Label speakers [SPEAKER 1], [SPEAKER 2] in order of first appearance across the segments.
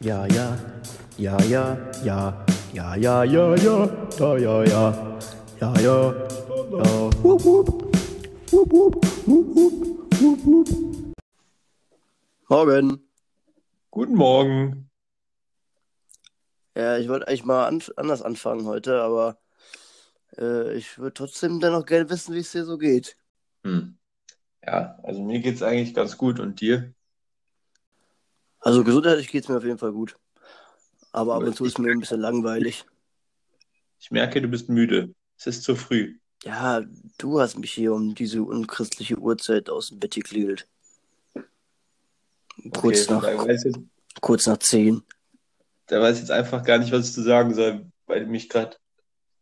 [SPEAKER 1] Ja, ja, ja, ja, ja, ja, ja, ja, ja, ja, ja, ja, ja, ja, wup, wup, wup, wup, wup, wup, wup, wup. Morgen.
[SPEAKER 2] Guten Morgen.
[SPEAKER 1] Ja, ich wollte eigentlich mal an, anders anfangen heute, aber äh, ich würde trotzdem dennoch gerne wissen, wie es dir so geht.
[SPEAKER 2] Hm. Ja, also mir geht's eigentlich ganz gut und dir?
[SPEAKER 1] Also gesundheitlich geht es mir auf jeden Fall gut. Aber ab und zu ist
[SPEAKER 2] ich
[SPEAKER 1] mir ein bisschen langweilig.
[SPEAKER 2] ich merke, du bist müde. Es ist zu früh.
[SPEAKER 1] Ja, du hast mich hier um diese unchristliche Uhrzeit aus dem Bett geklingelt.
[SPEAKER 2] Okay,
[SPEAKER 1] Kurz nach,
[SPEAKER 2] da weiß jetzt,
[SPEAKER 1] kurz nach zehn.
[SPEAKER 2] da weiß jetzt einfach gar nicht, was ich zu sagen soll, weil du mich gerade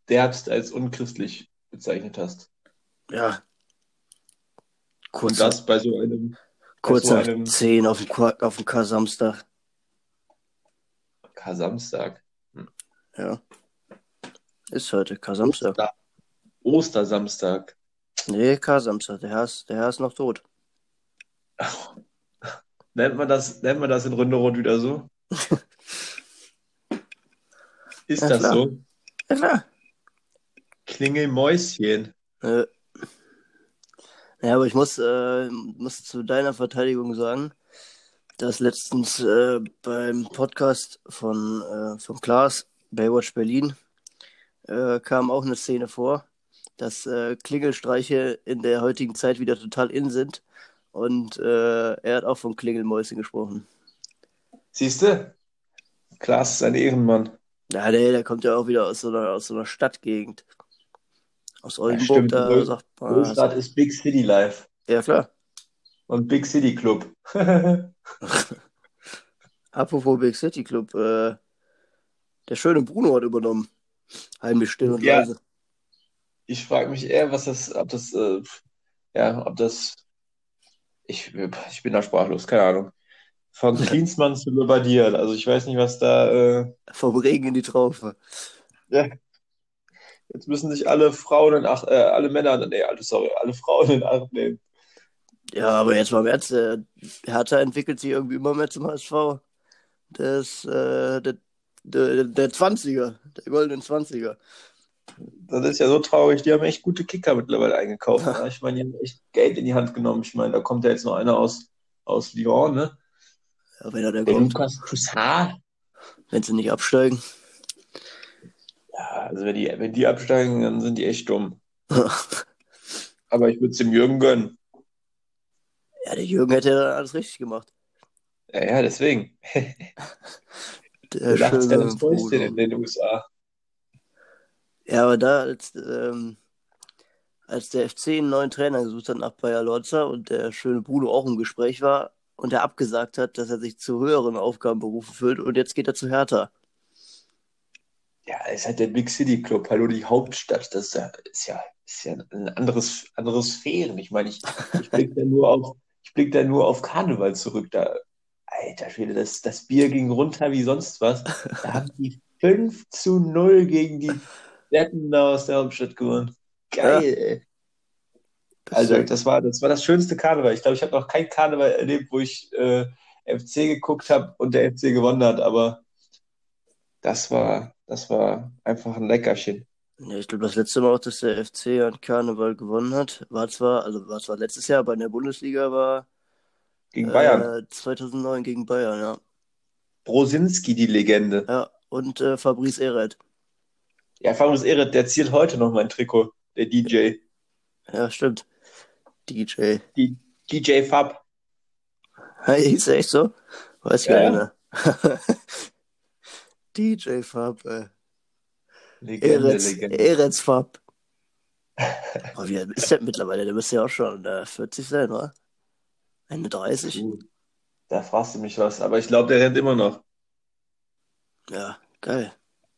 [SPEAKER 2] derbst als unchristlich bezeichnet hast.
[SPEAKER 1] Ja,
[SPEAKER 2] Und
[SPEAKER 1] kurz nach,
[SPEAKER 2] das bei so einem,
[SPEAKER 1] kurz nach
[SPEAKER 2] einem
[SPEAKER 1] zehn auf dem, auf dem Kar-Samstag.
[SPEAKER 2] Kar-Samstag. Hm.
[SPEAKER 1] Ja, ist heute Kar-Samstag.
[SPEAKER 2] Oster, Ostersamstag.
[SPEAKER 1] Nee, Kar-Samstag. Der Herr ist, der Herr ist noch tot.
[SPEAKER 2] Nennt man das, nennt man das in Ründerot wieder so? Ist
[SPEAKER 1] Ja,
[SPEAKER 2] das
[SPEAKER 1] klar.
[SPEAKER 2] so?
[SPEAKER 1] Ja, klar.
[SPEAKER 2] Klingelmäuschen.
[SPEAKER 1] Äh, ja, aber ich muss, äh, muss zu deiner Verteidigung sagen, dass letztens äh, beim Podcast von, äh, von Klaas, Baywatch Berlin, äh, kam auch eine Szene vor, dass äh, Klingelstreiche in der heutigen Zeit wieder total in sind. Und äh, er hat auch von Klingelmäuschen gesprochen.
[SPEAKER 2] Siehst du? Klaas ist ein Ehrenmann.
[SPEAKER 1] Ja, der, der kommt ja auch wieder aus so einer, aus so einer Stadtgegend. Aus
[SPEAKER 2] Ja,
[SPEAKER 1] Oldenburg,
[SPEAKER 2] stimmt.
[SPEAKER 1] da sagt man,
[SPEAKER 2] Großstadt ist Big City Life
[SPEAKER 1] ja klar.
[SPEAKER 2] und Big City Club.
[SPEAKER 1] Apropos Big City Club, äh, der schöne Bruno hat übernommen. Heimlich still und
[SPEAKER 2] Ja,
[SPEAKER 1] leise.
[SPEAKER 2] ich frage mich eher, was das, ob das, äh, ja, ob das, ich, ich bin da sprachlos, keine Ahnung. Von Klinsmann zu Lobbadier, also ich weiß nicht, was da, äh,
[SPEAKER 1] Vom Regen in die Traufe.
[SPEAKER 2] ja, jetzt müssen sich alle Frauen in Acht, äh, alle Männer, nee, alle, sorry, alle Frauen in Acht nehmen.
[SPEAKER 1] Ja, aber jetzt mal im Ernst, der Hertha entwickelt sich irgendwie immer mehr zum HSV. Das, äh, der, der, der 20er, der goldenen 20er.
[SPEAKER 2] Das ist ja so traurig, die haben echt gute Kicker mittlerweile eingekauft. Ne? Ich meine, die haben echt Geld in die Hand genommen. Ich meine, da kommt ja jetzt noch einer aus, aus Lyon, ne?
[SPEAKER 1] Ja, wenn er da
[SPEAKER 2] Der
[SPEAKER 1] kommt,
[SPEAKER 2] Lukas Toussaint.
[SPEAKER 1] wenn sie nicht absteigen.
[SPEAKER 2] Ja, also wenn die, wenn die absteigen, dann sind die echt dumm. Aber ich würde es dem Jürgen gönnen.
[SPEAKER 1] Ja, der Jürgen hätte ja alles richtig gemacht.
[SPEAKER 2] Ja, ja, deswegen.
[SPEAKER 1] Der schöne
[SPEAKER 2] in den USA.
[SPEAKER 1] Ja, aber da, als, ähm, als der FC einen neuen Trainer gesucht hat nach Bayer Lorza und der schöne Bruno auch im Gespräch war und er abgesagt hat, dass er sich zu höheren Aufgabenberufen fühlt und jetzt geht er zu Hertha.
[SPEAKER 2] Ja, es ist halt der Big City Club, hallo, die Hauptstadt. Das ist ja, ist ja, ist ja ein anderes, andere Sphären. Ich meine, ich, ich blicke da nur auf, ich blick da nur auf Karneval zurück. Da, alter Schwede, das, das Bier ging runter wie sonst was. Da haben die 5 zu 0 gegen die Wetten da aus der Hauptstadt gewonnen.
[SPEAKER 1] Ja,
[SPEAKER 2] Geil, ey.
[SPEAKER 1] das,
[SPEAKER 2] Also, das war, das war das schönste Karneval. Ich glaube, ich habe noch kein Karneval erlebt, wo ich äh, FC geguckt habe und der FC gewonnen hat, aber das war, das war einfach ein Leckerchen.
[SPEAKER 1] ja, ich glaube, das letzte Mal auch, dass der FC an Karneval gewonnen hat, war zwar, also war zwar letztes Jahr, aber in der Bundesliga war
[SPEAKER 2] Gegen Bayern.
[SPEAKER 1] äh, 2009 gegen Bayern, ja.
[SPEAKER 2] Brosinski, die Legende.
[SPEAKER 1] Ja, und äh, Fabrice Eret.
[SPEAKER 2] Ja, Fabrice Ehret, der ziert heute noch mein Trikot, der DJ.
[SPEAKER 1] Ja, stimmt. DJ.
[SPEAKER 2] Die DJ Fab.
[SPEAKER 1] Hey, hieß er echt so? Weiß ich
[SPEAKER 2] Ja,
[SPEAKER 1] gar nicht
[SPEAKER 2] ja.
[SPEAKER 1] mehr. DJ Fab, äh.
[SPEAKER 2] Legende,
[SPEAKER 1] Eretz,
[SPEAKER 2] Legende.
[SPEAKER 1] Eretz Fab. Oh, wie alt ist der mittlerweile? Der müsste ja auch schon äh, 40 sein, oder? 31?
[SPEAKER 2] Puh, da fragst du mich was, aber ich glaube, der rennt immer noch.
[SPEAKER 1] Ja, geil.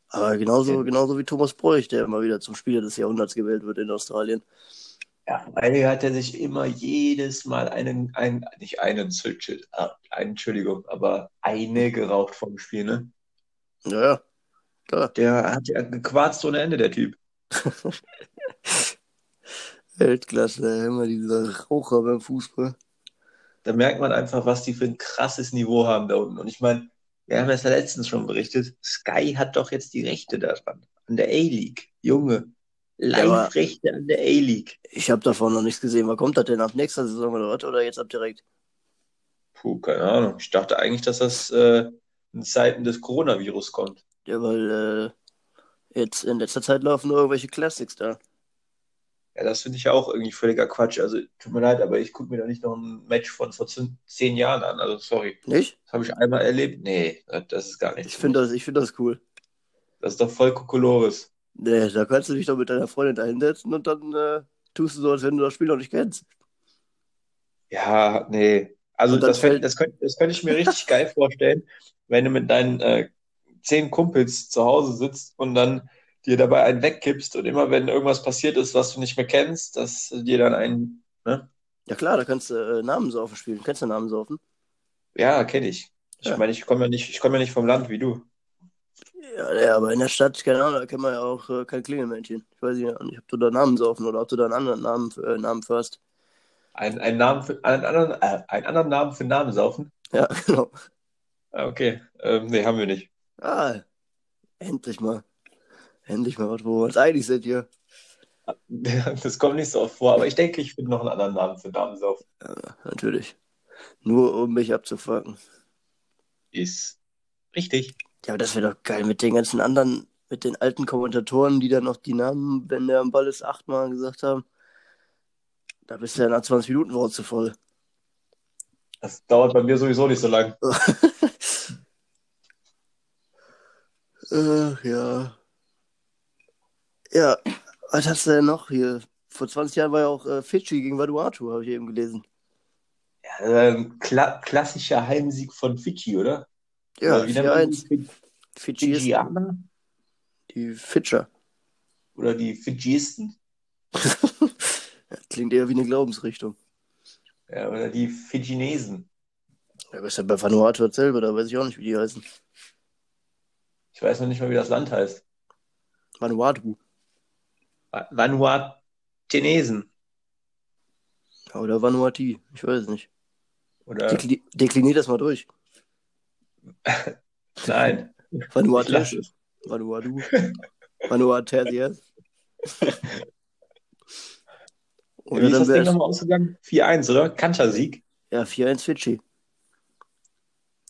[SPEAKER 1] Aber genauso, genauso wie Thomas Bräuch, der immer wieder zum Spieler des Jahrhunderts gewählt wird in Australien.
[SPEAKER 2] Ja, weil hat er sich immer jedes Mal einen, einen nicht einen, einen, Entschuldigung, aber eine geraucht vom Spiel, ne?
[SPEAKER 1] Ja, ja, klar.
[SPEAKER 2] Der hat ja gequarzt ohne Ende, der Typ.
[SPEAKER 1] Weltklasse, immer dieser Raucher beim Fußball.
[SPEAKER 2] Da merkt man einfach, was die für ein krasses Niveau haben da unten. Und ich meine, wir haben es ja letztens schon berichtet, Sky hat doch jetzt die Rechte daran, an der A-League. Junge, Live-Rechte an der A-League.
[SPEAKER 1] Ich habe davon noch nichts gesehen. Wann kommt das denn? Ab nächster Saison oder was? Oder jetzt ab direkt?
[SPEAKER 2] Puh, keine Ahnung. Ich dachte eigentlich, dass das äh, in Zeiten des Coronavirus kommt.
[SPEAKER 1] Ja, weil äh, jetzt in letzter Zeit laufen nur irgendwelche Classics da.
[SPEAKER 2] Ja, das finde ich ja auch irgendwie völliger Quatsch. Also, tut mir leid, aber ich gucke mir da nicht noch ein Match von vor zehn Jahren an. Also, sorry.
[SPEAKER 1] Nicht?
[SPEAKER 2] Das habe ich einmal erlebt. Nee, das ist gar nicht.
[SPEAKER 1] Ich finde das, ich find das cool.
[SPEAKER 2] Das ist doch voll Kokolores.
[SPEAKER 1] Nee, da kannst du dich doch mit deiner Freundin da hinsetzen und dann äh, tust du so, als wenn du das Spiel noch nicht kennst.
[SPEAKER 2] Ja, nee. Also, das, fällt... das, könnte, das könnte ich mir richtig geil vorstellen, wenn du mit deinen äh, zehn Kumpels zu Hause sitzt und dann dir dabei einen wegkippst und immer wenn irgendwas passiert ist, was du nicht mehr kennst, dass dir dann einen, ne?
[SPEAKER 1] Ja klar, da kannst du äh, Namensaufen spielen. Kennst du Namensaufen?
[SPEAKER 2] Ja, kenne ich. Ich ja. meine, ich komme ja nicht, ich komme ja nicht vom Land wie du.
[SPEAKER 1] Ja, ja, aber in der Stadt, keine Ahnung, da kennt man ja auch äh, kein Klingelmännchen. Ich weiß nicht, ob du da Namensaufen oder ob du da einen anderen Namen, äh, Namen first.
[SPEAKER 2] Ein, ein Namen für, einen, anderen, äh, einen anderen Namen für Namensaufen?
[SPEAKER 1] Ja, genau.
[SPEAKER 2] Ah, okay, ähm, nee, haben wir nicht.
[SPEAKER 1] Ah, endlich mal. Endlich mal was, wo wir uns einig sind hier.
[SPEAKER 2] Das kommt nicht so oft vor, aber ich denke, ich finde noch einen anderen Namen für Namensauf.
[SPEAKER 1] Ja, natürlich. Nur um mich abzufacken.
[SPEAKER 2] Ist richtig.
[SPEAKER 1] Ja, aber das wäre doch geil mit den ganzen anderen, mit den alten Kommentatoren, die dann noch die Namen, wenn der am Ball ist, achtmal gesagt haben. Da bist du ja nach 20 Minuten Worte voll.
[SPEAKER 2] Das dauert bei mir sowieso nicht so lang.
[SPEAKER 1] Ach ja. Ja, was hast du denn noch hier? Vor 20 Jahren war ja auch äh, Fidschi gegen Vanuatu, habe ich eben gelesen.
[SPEAKER 2] Ja, ähm, kla klassischer Heimsieg von Fidschi, oder?
[SPEAKER 1] Ja, 4-1. Fidschi die Fitscher.
[SPEAKER 2] Oder die Fidschisten?
[SPEAKER 1] Klingt eher wie eine Glaubensrichtung.
[SPEAKER 2] Ja, oder die Fidschinesen.
[SPEAKER 1] Ja, aber ist ja bei Vanuatu dasselbe, da weiß ich auch nicht, wie die heißen.
[SPEAKER 2] Ich weiß noch nicht mal, wie das Land heißt.
[SPEAKER 1] Vanuatu.
[SPEAKER 2] Vanuatenesen.
[SPEAKER 1] Oder Vanuati, ich weiß es nicht.
[SPEAKER 2] Oder...
[SPEAKER 1] Dekli deklinier das mal durch.
[SPEAKER 2] Nein.
[SPEAKER 1] Vanuatu. Vanuatu. Vanuatu.
[SPEAKER 2] Oder Wie ist das Ding nochmal ausgegangen? 4-1, oder? Kantersieg?
[SPEAKER 1] Ja, 4-1 Fidschi.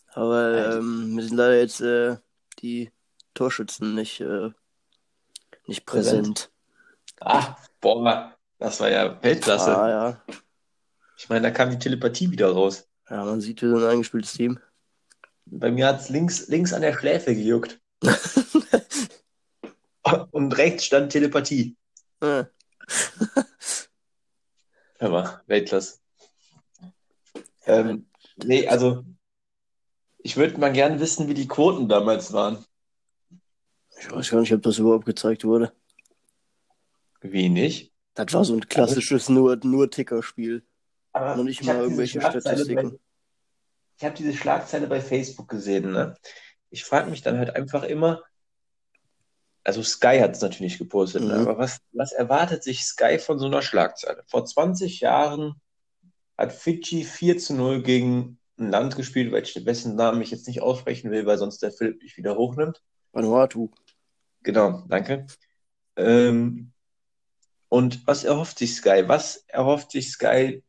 [SPEAKER 1] Aber ähm, wir sind leider jetzt äh, die Torschützen nicht, äh, nicht präsent.
[SPEAKER 2] Ah, boah, das war ja Weltklasse.
[SPEAKER 1] Ah, ja.
[SPEAKER 2] Ich meine, da kam die Telepathie wieder raus.
[SPEAKER 1] Ja, man sieht, wir sind ein eingespieltes Team.
[SPEAKER 2] Bei mir hat es links, links an der Schläfe gejuckt. Und rechts stand Telepathie. Ja. Hör mal, Weltklasse. Ähm, nee, also ich würde mal gerne wissen, wie die Quoten damals waren.
[SPEAKER 1] Ich weiß gar nicht, ob das überhaupt gezeigt wurde.
[SPEAKER 2] Wie nicht?
[SPEAKER 1] Das war so ein klassisches nur, nur Ticker-Spiel. Aber noch nicht mal irgendwelche Statistiken.
[SPEAKER 2] Bei, ich habe diese Schlagzeile bei Facebook gesehen. Ne? Ich frage mich dann halt einfach immer, also Sky hat es natürlich gepostet, ne? mhm. ne? aber was, was erwartet sich Sky von so einer Schlagzeile? Vor 20 Jahren hat Fidschi 4 zu 0 gegen ein Land gespielt, welchen besten Namen ich jetzt nicht aussprechen will, weil sonst der Philipp mich wieder hochnimmt.
[SPEAKER 1] Vanuatu.
[SPEAKER 2] Genau, danke. Ähm, und was erhofft sich Sky? Was erhofft sich Sky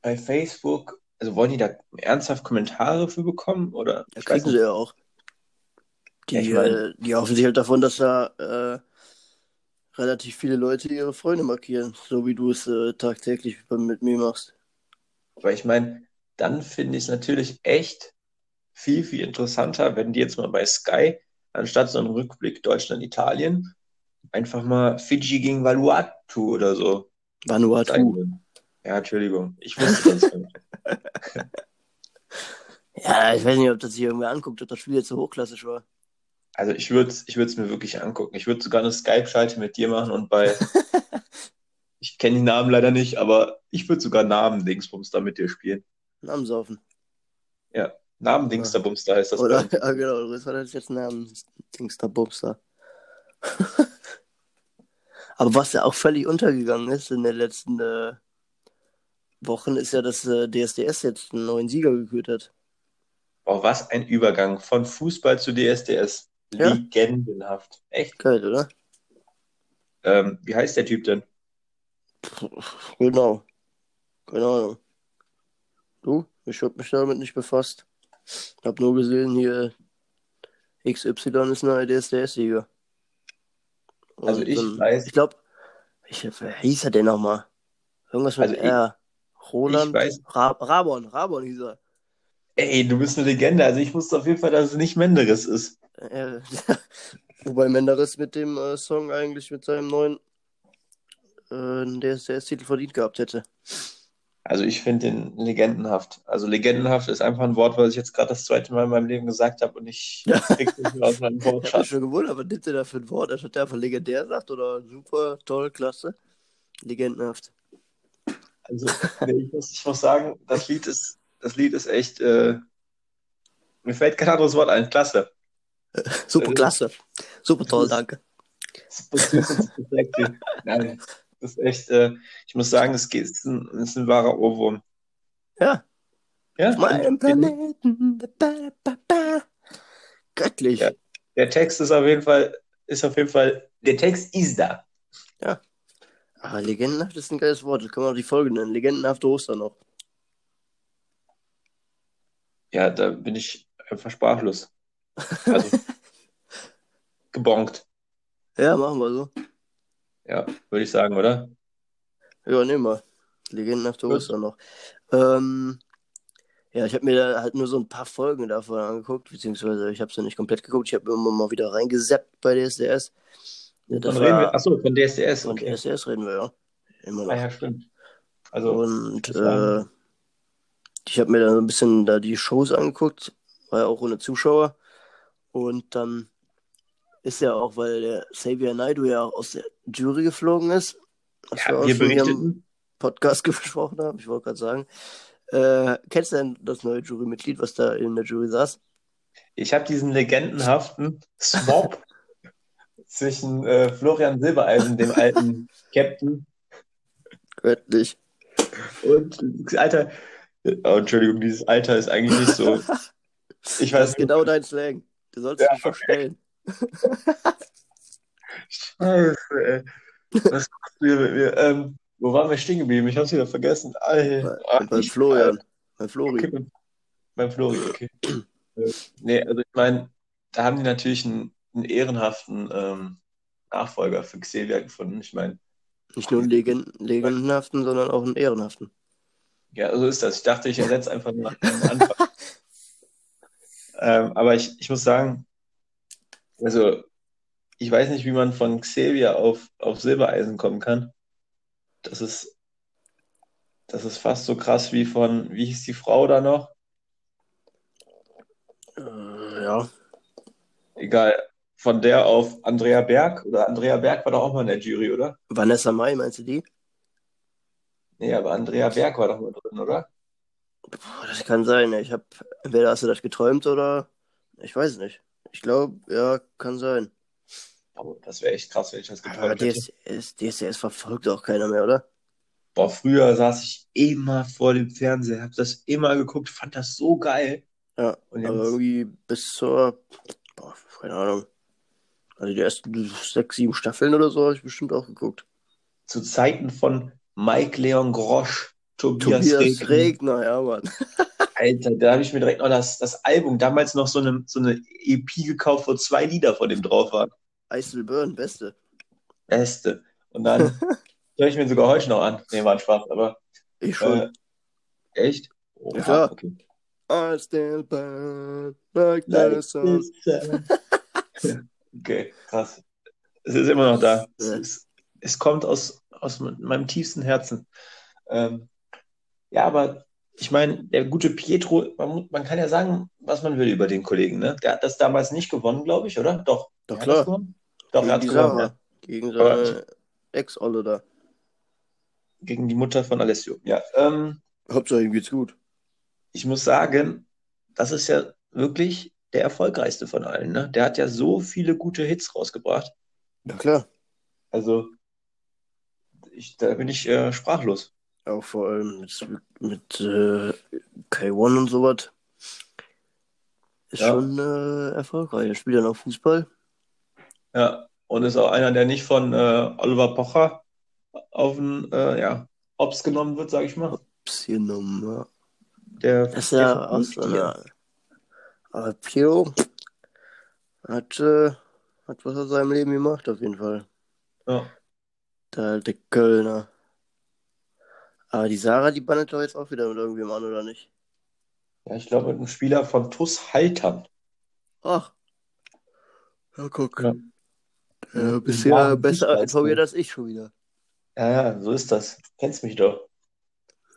[SPEAKER 2] bei Facebook? Also wollen die da ernsthaft Kommentare für bekommen? Oder?
[SPEAKER 1] Ja, kriegen sie ja auch. Die, ja, ich mein, äh, die hoffen sich halt davon, dass da äh, relativ viele Leute ihre Freunde markieren, so wie du es äh, tagtäglich mit mir machst.
[SPEAKER 2] Weil ich meine, dann finde ich es natürlich echt viel, viel interessanter, wenn die jetzt mal bei Sky, anstatt so einem Rückblick Deutschland-Italien, einfach mal Fiji gegen Vanuatu oder so.
[SPEAKER 1] Vanuatu.
[SPEAKER 2] Ja, Entschuldigung. Ich wusste das nicht.
[SPEAKER 1] ja, ich weiß nicht, ob das sich irgendwer anguckt, ob das Spiel jetzt so hochklassisch war.
[SPEAKER 2] Also ich würde es ich mir wirklich angucken. Ich würde sogar eine Skype-Schalte mit dir machen und bei. ich kenne die Namen leider nicht, aber ich würde sogar Namen Dingsbums da mit dir spielen.
[SPEAKER 1] Namen saufen.
[SPEAKER 2] Ja, Namen Dingsterbumster heißt das.
[SPEAKER 1] Oder, ja, genau, das war jetzt Namen Dingsterbumster. Aber was ja auch völlig untergegangen ist in den letzten äh, Wochen, ist ja, dass äh, DSDS jetzt einen neuen Sieger gekürt hat.
[SPEAKER 2] Oh, was ein Übergang von Fußball zu DSDS.
[SPEAKER 1] Ja.
[SPEAKER 2] Legendenhaft. Echt?
[SPEAKER 1] Geil, oder?
[SPEAKER 2] Ähm, wie heißt der Typ denn?
[SPEAKER 1] Genau. Keine Ahnung. Du? Ich hab mich damit nicht befasst. Hab nur gesehen, hier XY ist ein DSDS-Sieger.
[SPEAKER 2] Also ich
[SPEAKER 1] dann-
[SPEAKER 2] weiß-
[SPEAKER 1] Ich glaube, ich, wer hieß er denn nochmal? Irgendwas mit
[SPEAKER 2] Also ich-
[SPEAKER 1] R. Roland?
[SPEAKER 2] ich weiß-
[SPEAKER 1] Ra Rabon, Rabon hieß er.
[SPEAKER 2] Ey, du bist eine Legende. Also ich wusste auf jeden Fall, dass es nicht Menderes ist.
[SPEAKER 1] Äh, wobei Menderes mit dem äh, Song eigentlich mit seinem neuen äh, DSDS-Titel verdient gehabt hätte.
[SPEAKER 2] Also ich finde den legendenhaft. Also legendenhaft ist einfach ein Wort, was ich jetzt gerade das zweite Mal in meinem Leben gesagt habe und ich krieg's nicht mehr aus meinem
[SPEAKER 1] Ich hab mich
[SPEAKER 2] Wortschatz.
[SPEAKER 1] schon gewundert, was nimmt der da für ein Wort? Hat der einfach legendär gesagt oder super, toll, klasse? Legendenhaft.
[SPEAKER 2] Also ich, muss, ich muss sagen, das Lied ist, das Lied ist echt, äh, mir fällt kein anderes Wort ein. Klasse.
[SPEAKER 1] Super,
[SPEAKER 2] Äh,
[SPEAKER 1] klasse. Super toll, danke.
[SPEAKER 2] Das ist sexy. Nein, das ist echt, äh, ich muss sagen, es ist ein, ist ein wahrer Ohrwurm.
[SPEAKER 1] Ja,
[SPEAKER 2] Ja,
[SPEAKER 1] auf meinem Planeten. Göttlich.
[SPEAKER 2] Ja. der Text ist auf jeden Fall, ist auf jeden Fall, der Text ist da.
[SPEAKER 1] Aber legendenhaft ist ein geiles Wort. Das kann man auch die Folge nennen. Legendenhafte Ostern noch.
[SPEAKER 2] Ja, da bin ich einfach sprachlos. Also, gebonkt.
[SPEAKER 1] Ja, machen wir so.
[SPEAKER 2] Ja, würde ich sagen, oder?
[SPEAKER 1] Ja, nehmen wir. Legendenhafte. Ostern noch. Ähm, ja, ich habe mir da halt nur so ein paar Folgen davon angeguckt, beziehungsweise ich habe es ja nicht komplett geguckt. Ich habe immer mal wieder reingesappt bei DSDS. Ja, das
[SPEAKER 2] Von reden wir,
[SPEAKER 1] war,
[SPEAKER 2] achso, von DSDS,
[SPEAKER 1] von
[SPEAKER 2] okay.
[SPEAKER 1] DSDS reden wir ja. Immer noch.
[SPEAKER 2] Ah, ja, stimmt. Also,
[SPEAKER 1] Und
[SPEAKER 2] war-
[SPEAKER 1] äh, ich habe mir dann so ein bisschen da die Shows angeguckt, war ja auch ohne Zuschauer. Und dann ist ja auch, weil der Xavier Naidoo ja auch aus der Jury geflogen ist, was wir
[SPEAKER 2] ja,
[SPEAKER 1] auch
[SPEAKER 2] wir
[SPEAKER 1] schon im Podcast gesprochen haben, ich wollte gerade sagen. Äh, kennst du denn das neue Jurymitglied, was da in der Jury saß?
[SPEAKER 2] ich habe diesen legendenhaften Swap zwischen äh, Florian Silbereisen, dem alten Captain,
[SPEAKER 1] Göttlich.
[SPEAKER 2] und Alter, oh, Entschuldigung, dieses Alter ist eigentlich nicht so. Ich
[SPEAKER 1] Das
[SPEAKER 2] weiß
[SPEAKER 1] ist genau dein Slang. Du sollst
[SPEAKER 2] Ja,
[SPEAKER 1] dich verstellen.
[SPEAKER 2] Scheiße, ey. Was machst du hier mit mir? Ähm, wo waren wir stehen geblieben? Ich hab's wieder vergessen. Alter.
[SPEAKER 1] Bei, bei Florian. Bei Flori.
[SPEAKER 2] Okay, beim, beim Flori, okay. Äh, nee, also ich meine, da haben die natürlich einen, einen ehrenhaften ähm, Nachfolger für Xavier gefunden. Ich meine,
[SPEAKER 1] Nicht nur einen Legend legendenhaften, sondern auch einen ehrenhaften.
[SPEAKER 2] ja, so ist das. Ich dachte, ich ersetze einfach nur am Anfang. ähm, aber ich, ich muss sagen, also ich weiß nicht, wie man von Xavier auf, auf Silbereisen kommen kann. Das ist, das ist fast so krass wie von, wie hieß die Frau da noch?
[SPEAKER 1] Äh, ja.
[SPEAKER 2] Egal. Von der auf Andrea Berg. Oder Andrea Berg war doch auch mal in der Jury, oder?
[SPEAKER 1] Vanessa Mai, meinst du die?
[SPEAKER 2] Nee, aber Andrea Berg war doch mal drin, oder?
[SPEAKER 1] Boah, das kann sein. Ich habe entweder hast du das geträumt oder ich weiß nicht. Ich glaube, ja, kann sein.
[SPEAKER 2] Oh, das wäre echt krass, wenn ich das
[SPEAKER 1] Aber
[SPEAKER 2] geträumt hätte.
[SPEAKER 1] DSDS, DSDS verfolgt auch keiner mehr, oder?
[SPEAKER 2] Boah, früher saß ich immer vor dem Fernseher, hab das immer geguckt, fand das so geil.
[SPEAKER 1] Ja,
[SPEAKER 2] Und
[SPEAKER 1] aber irgendwie bis zur, boah, keine Ahnung. Also die ersten sechs, sieben Staffeln oder so habe ich bestimmt auch geguckt.
[SPEAKER 2] zu Zeiten von Mike Leon Grosch, Tobias,
[SPEAKER 1] Tobias
[SPEAKER 2] Regner.
[SPEAKER 1] Regner, ja, Mann.
[SPEAKER 2] Alter, da habe ich mir direkt noch das, das Album, damals noch so eine, so eine EP gekauft, wo zwei Lieder von dem drauf waren.
[SPEAKER 1] Ice Burn, beste.
[SPEAKER 2] Beste. Und dann höre ich mir sogar heute noch an. Nee, war ein Spaß, aber
[SPEAKER 1] Ich schon.
[SPEAKER 2] äh, echt? Oh,
[SPEAKER 1] Ja, klar.
[SPEAKER 2] okay.
[SPEAKER 1] I still burn like
[SPEAKER 2] Like
[SPEAKER 1] the sun.
[SPEAKER 2] Okay, krass. Es ist immer noch da. Es, ist, es kommt aus, aus meinem tiefsten Herzen. Ähm, ja, aber ich meine, der gute Pietro, man, man kann ja sagen, was man will über den Kollegen, ne? Der hat das damals nicht gewonnen, glaube ich, oder? Doch.
[SPEAKER 1] Doch,
[SPEAKER 2] Er hat
[SPEAKER 1] klar.
[SPEAKER 2] Doch, er
[SPEAKER 1] Gegen
[SPEAKER 2] hat
[SPEAKER 1] die
[SPEAKER 2] gewonnen. Ja.
[SPEAKER 1] Gegen seine Ex-Olle da.
[SPEAKER 2] Gegen die Mutter von Alessio. Ja. Ähm,
[SPEAKER 1] Hauptsache ihm geht's gut.
[SPEAKER 2] ich muss sagen, das ist ja wirklich der erfolgreichste von allen, ne? Der hat ja so viele gute Hits rausgebracht.
[SPEAKER 1] Ja, klar.
[SPEAKER 2] Also, ich, da bin ich äh, sprachlos.
[SPEAKER 1] Auch vor allem mit, mit äh, K1 und sowas. ist
[SPEAKER 2] Ja.
[SPEAKER 1] schon äh, erfolgreich. Er spielt ja noch Fußball.
[SPEAKER 2] Ja, und ist auch einer, der nicht von äh, Oliver Pocher auf den äh, ja, Ops genommen wird, sag ich mal.
[SPEAKER 1] Pss, genommen, ja.
[SPEAKER 2] Der,
[SPEAKER 1] Das ist ja aus einer. Aber Pio hat, äh, hat was aus seinem Leben gemacht, auf jeden Fall.
[SPEAKER 2] Ja.
[SPEAKER 1] Der alte Kölner. Aber die Sarah, die bandet doch jetzt auch wieder mit irgendwem an, oder nicht?
[SPEAKER 2] ja, ich glaube, mit einem Spieler von TuS Haltern.
[SPEAKER 1] Ach. Ja, guck.
[SPEAKER 2] Ja.
[SPEAKER 1] Äh, bisher
[SPEAKER 2] ja,
[SPEAKER 1] besser informiert als ich schon wieder.
[SPEAKER 2] Ja, ja, so ist das. Du kennst mich doch.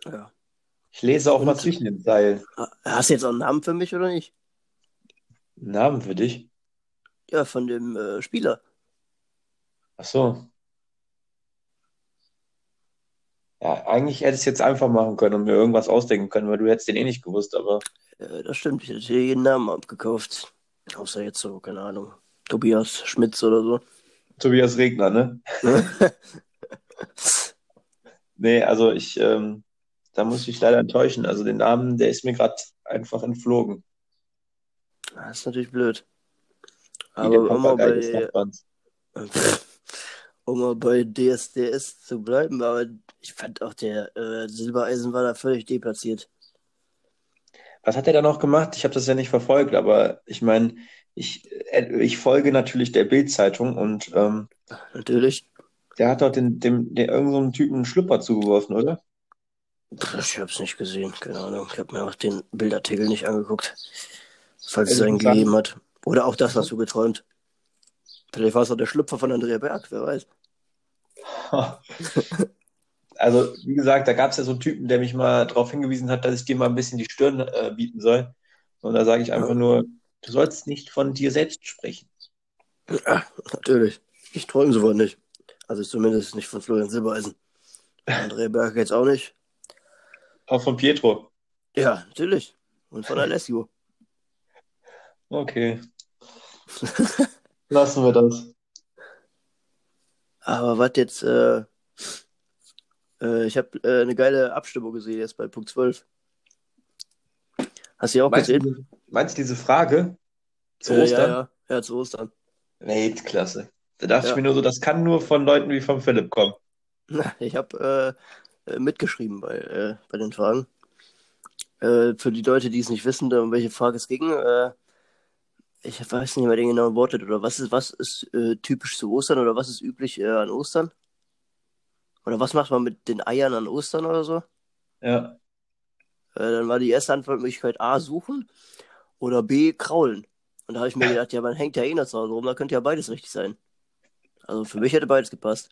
[SPEAKER 1] Ja.
[SPEAKER 2] Ich lese auch mal
[SPEAKER 1] Und?
[SPEAKER 2] zwischen den Zeilen.
[SPEAKER 1] Ah, Hast du jetzt auch einen Namen für mich, oder nicht?
[SPEAKER 2] Einen Namen für dich?
[SPEAKER 1] Ja, von dem äh, Spieler.
[SPEAKER 2] Ach so. Ja, eigentlich hätte ich es jetzt einfach machen können und mir irgendwas ausdenken können, weil du hättest den eh nicht gewusst, aber
[SPEAKER 1] Äh, das stimmt, ich hätte dir jeden Namen abgekauft. Außer jetzt so, keine Ahnung. Tobias Schmitz oder so.
[SPEAKER 2] Tobias Regner, ne? Nee, also ich, ähm, da muss ich leider enttäuschen. Also den Namen, der ist mir gerade einfach entflogen.
[SPEAKER 1] Das ist natürlich blöd.
[SPEAKER 2] Wie
[SPEAKER 1] Aber
[SPEAKER 2] des
[SPEAKER 1] bei. um mal bei DSDS zu bleiben, aber ich fand auch der äh, Silbereisen war da völlig deplatziert.
[SPEAKER 2] Was hat er da noch gemacht? Ich habe das ja nicht verfolgt, aber ich meine, ich, äh, ich folge natürlich der Bild-Zeitung und ähm,
[SPEAKER 1] Natürlich.
[SPEAKER 2] der hat doch den, dem, der irgendeinem so Typen einen Schlüpper zugeworfen, oder?
[SPEAKER 1] Ich hab's nicht gesehen, keine Ahnung. Ich habe mir auch den Bildartikel nicht angeguckt. Falls es
[SPEAKER 2] Also
[SPEAKER 1] einen
[SPEAKER 2] ich sag-
[SPEAKER 1] gegeben hat. Oder auch das hast du geträumt. Vielleicht war es auch der Schlüpfer von Andrea Berg, wer weiß.
[SPEAKER 2] Also, wie gesagt, da gab es ja so einen Typen, der mich mal darauf hingewiesen hat, dass ich dir mal ein bisschen die Stirn äh, bieten soll. Und da sage ich einfach
[SPEAKER 1] Ja.
[SPEAKER 2] nur, du sollst nicht von dir selbst sprechen.
[SPEAKER 1] Ja, natürlich. Ich träume sowas nicht. Also zumindest nicht von Florian Silbereisen. Andrea Berg jetzt auch nicht.
[SPEAKER 2] Auch von Pietro.
[SPEAKER 1] Ja, natürlich. Und von Alessio.
[SPEAKER 2] Okay. Lassen wir das.
[SPEAKER 1] Aber was jetzt, äh, äh, ich habe äh, eine geile Abstimmung gesehen jetzt bei Punkt 12. Hast du die auch
[SPEAKER 2] Meinst du,
[SPEAKER 1] gesehen?
[SPEAKER 2] diese- meinst du diese Frage zu
[SPEAKER 1] Äh,
[SPEAKER 2] Ostern?
[SPEAKER 1] Ja, ja, ja, zu Ostern.
[SPEAKER 2] Weltklasse. Da dachte
[SPEAKER 1] Ja.
[SPEAKER 2] ich mir nur so, das kann nur von Leuten wie von Philipp kommen.
[SPEAKER 1] Ich habe äh, äh, mitgeschrieben bei, äh, bei den Fragen. Äh, für die Leute, die es nicht wissen, um welche Frage es ging, äh, ich weiß nicht mehr den genauen Wortet oder was ist, was ist äh, typisch zu Ostern oder was ist üblich äh, an Ostern? Oder was macht man mit den Eiern an Ostern oder so?
[SPEAKER 2] Ja.
[SPEAKER 1] Äh, dann war die erste Antwortmöglichkeit A, suchen oder B, kraulen. Und da habe ich mir gedacht, ja, man hängt ja eh noch zu Hause rum, da könnte ja beides richtig sein. Also für mich hätte beides gepasst.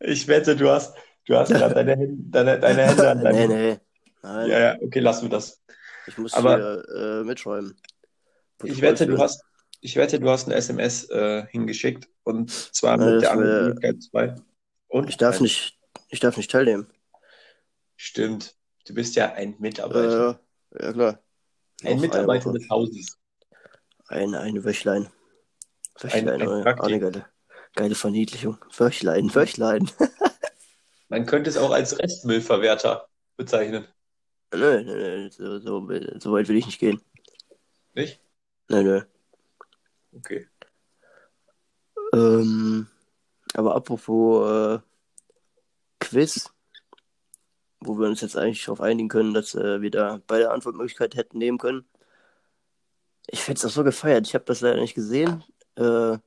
[SPEAKER 2] Ich wette, du hast, du hast gerade deine, Hände- deine, deine Hände an
[SPEAKER 1] nee,
[SPEAKER 2] deinem.
[SPEAKER 1] nee. Nein,
[SPEAKER 2] Ja, ja, okay, lassen wir das.
[SPEAKER 1] ich muss
[SPEAKER 2] Aber-
[SPEAKER 1] hier äh, mitschreiben.
[SPEAKER 2] Ich wette, du hast, ich wette, du hast eine SMS äh, hingeschickt und zwar
[SPEAKER 1] Ja,
[SPEAKER 2] mit
[SPEAKER 1] das
[SPEAKER 2] der Antwortmöglichkeit 2. Und
[SPEAKER 1] Ich darf nicht, ich darf nicht teilnehmen.
[SPEAKER 2] Stimmt. Du bist ja ein Mitarbeiter.
[SPEAKER 1] Äh, ja, klar.
[SPEAKER 2] ein
[SPEAKER 1] Noch
[SPEAKER 2] Mitarbeiter des Hauses.
[SPEAKER 1] Ein, ein Wöchlein. Wöchlein,
[SPEAKER 2] ein
[SPEAKER 1] oh,
[SPEAKER 2] Praktik.
[SPEAKER 1] auch eine geile, geile Verniedlichung. Wöchlein, Wöchlein.
[SPEAKER 2] Man könnte es auch als Restmüllverwerter bezeichnen.
[SPEAKER 1] nö, nö, nö, so, so, so weit will ich nicht gehen.
[SPEAKER 2] Nicht?
[SPEAKER 1] Nö, nö.
[SPEAKER 2] Okay.
[SPEAKER 1] Ähm, aber apropos äh, Quiz, wo wir uns jetzt eigentlich darauf einigen können, dass äh, wir da beide Antwortmöglichkeiten hätten nehmen können. Ich hätte es auch so gefeiert. Ich habe das leider nicht gesehen. Äh,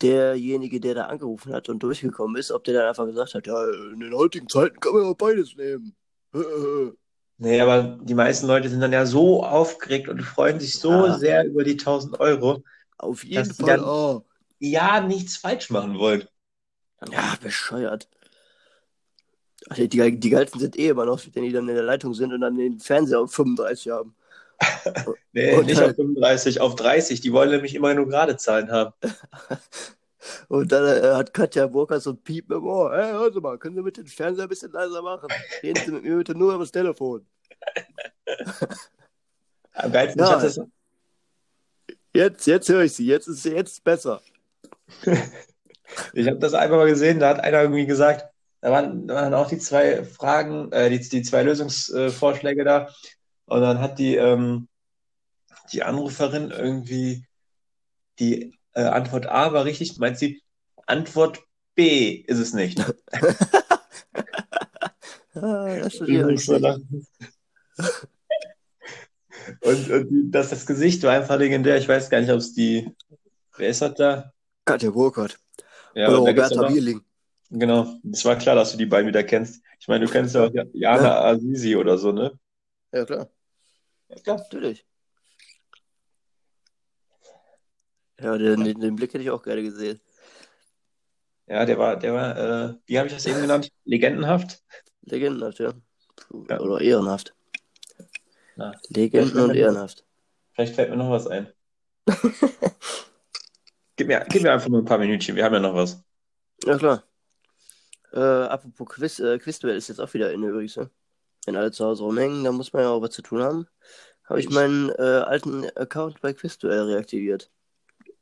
[SPEAKER 1] derjenige, der da angerufen hat und durchgekommen ist, ob der dann einfach gesagt hat, ja, in den heutigen Zeiten kann man ja beides nehmen.
[SPEAKER 2] Nee, aber die meisten Leute sind dann ja so aufgeregt und freuen sich so
[SPEAKER 1] Ja.
[SPEAKER 2] sehr über die 1000 Euro,
[SPEAKER 1] Auf jeden
[SPEAKER 2] Dass
[SPEAKER 1] Fall.
[SPEAKER 2] dann-
[SPEAKER 1] Oh.
[SPEAKER 2] ja nichts falsch machen wollen.
[SPEAKER 1] Ja, bescheuert. Also die, die Geilsten sind eh immer noch, wenn die dann in der Leitung sind und dann den Fernseher auf 35 haben.
[SPEAKER 2] Nee,
[SPEAKER 1] Und
[SPEAKER 2] nicht
[SPEAKER 1] dann-
[SPEAKER 2] auf 35, auf 30. Die wollen nämlich immer nur gerade Zahlen haben.
[SPEAKER 1] Und dann äh, hat Katja Burkhardt so ein Piep im Ohr. Hey, hör mal, können Sie mit dem Fernseher ein bisschen leiser machen? Reden Sie mit mir bitte nur über das Telefon.
[SPEAKER 2] Am geilsten,
[SPEAKER 1] Ja.
[SPEAKER 2] das,
[SPEAKER 1] Jetzt, jetzt höre ich Sie. Jetzt ist jetzt besser.
[SPEAKER 2] ich hab das einmal mal gesehen, da hat einer irgendwie gesagt, da waren, da waren auch die zwei Fragen, äh, die, die zwei Lösungsvorschläge da. Und dann hat die, ähm, die Anruferin irgendwie die äh, Antwort A war richtig, meint sie, Antwort B ist es nicht.
[SPEAKER 1] Ah, das ist ja.
[SPEAKER 2] Und, und das, das Gesicht war einfach legendär. Ich weiß gar nicht, ob es die. Wer ist das da?
[SPEAKER 1] Katja Burkhardt.
[SPEAKER 2] Ja,
[SPEAKER 1] Oder Roberta Bierling.
[SPEAKER 2] Genau. Es war klar, dass du die beiden wieder kennst. Ich meine, du kennst ja auch Jana Azizi oder so, ne?
[SPEAKER 1] Ja, klar.
[SPEAKER 2] Ja, klar.
[SPEAKER 1] Natürlich. Ja, den, den, den Blick hätte ich auch gerne gesehen.
[SPEAKER 2] Ja, der war, der war, äh, wie habe ich das eben genannt? Legendenhaft.
[SPEAKER 1] Legendenhaft, ja.
[SPEAKER 2] Ja.
[SPEAKER 1] Oder ehrenhaft.
[SPEAKER 2] Ja.
[SPEAKER 1] Legenden und ehrenhaft.
[SPEAKER 2] Vielleicht fällt mir noch was ein. Gib mir, gib mir einfach nur ein paar Minütchen, wir haben ja noch was.
[SPEAKER 1] Ja, klar. Äh, apropos Quiz, äh, Quizduell ist jetzt auch wieder in übrigens, ne? Wenn alle zu Hause rumhängen, dann muss man ja auch was zu tun haben. Habe ich
[SPEAKER 2] Ich-
[SPEAKER 1] meinen äh, alten Account bei Quizduell reaktiviert.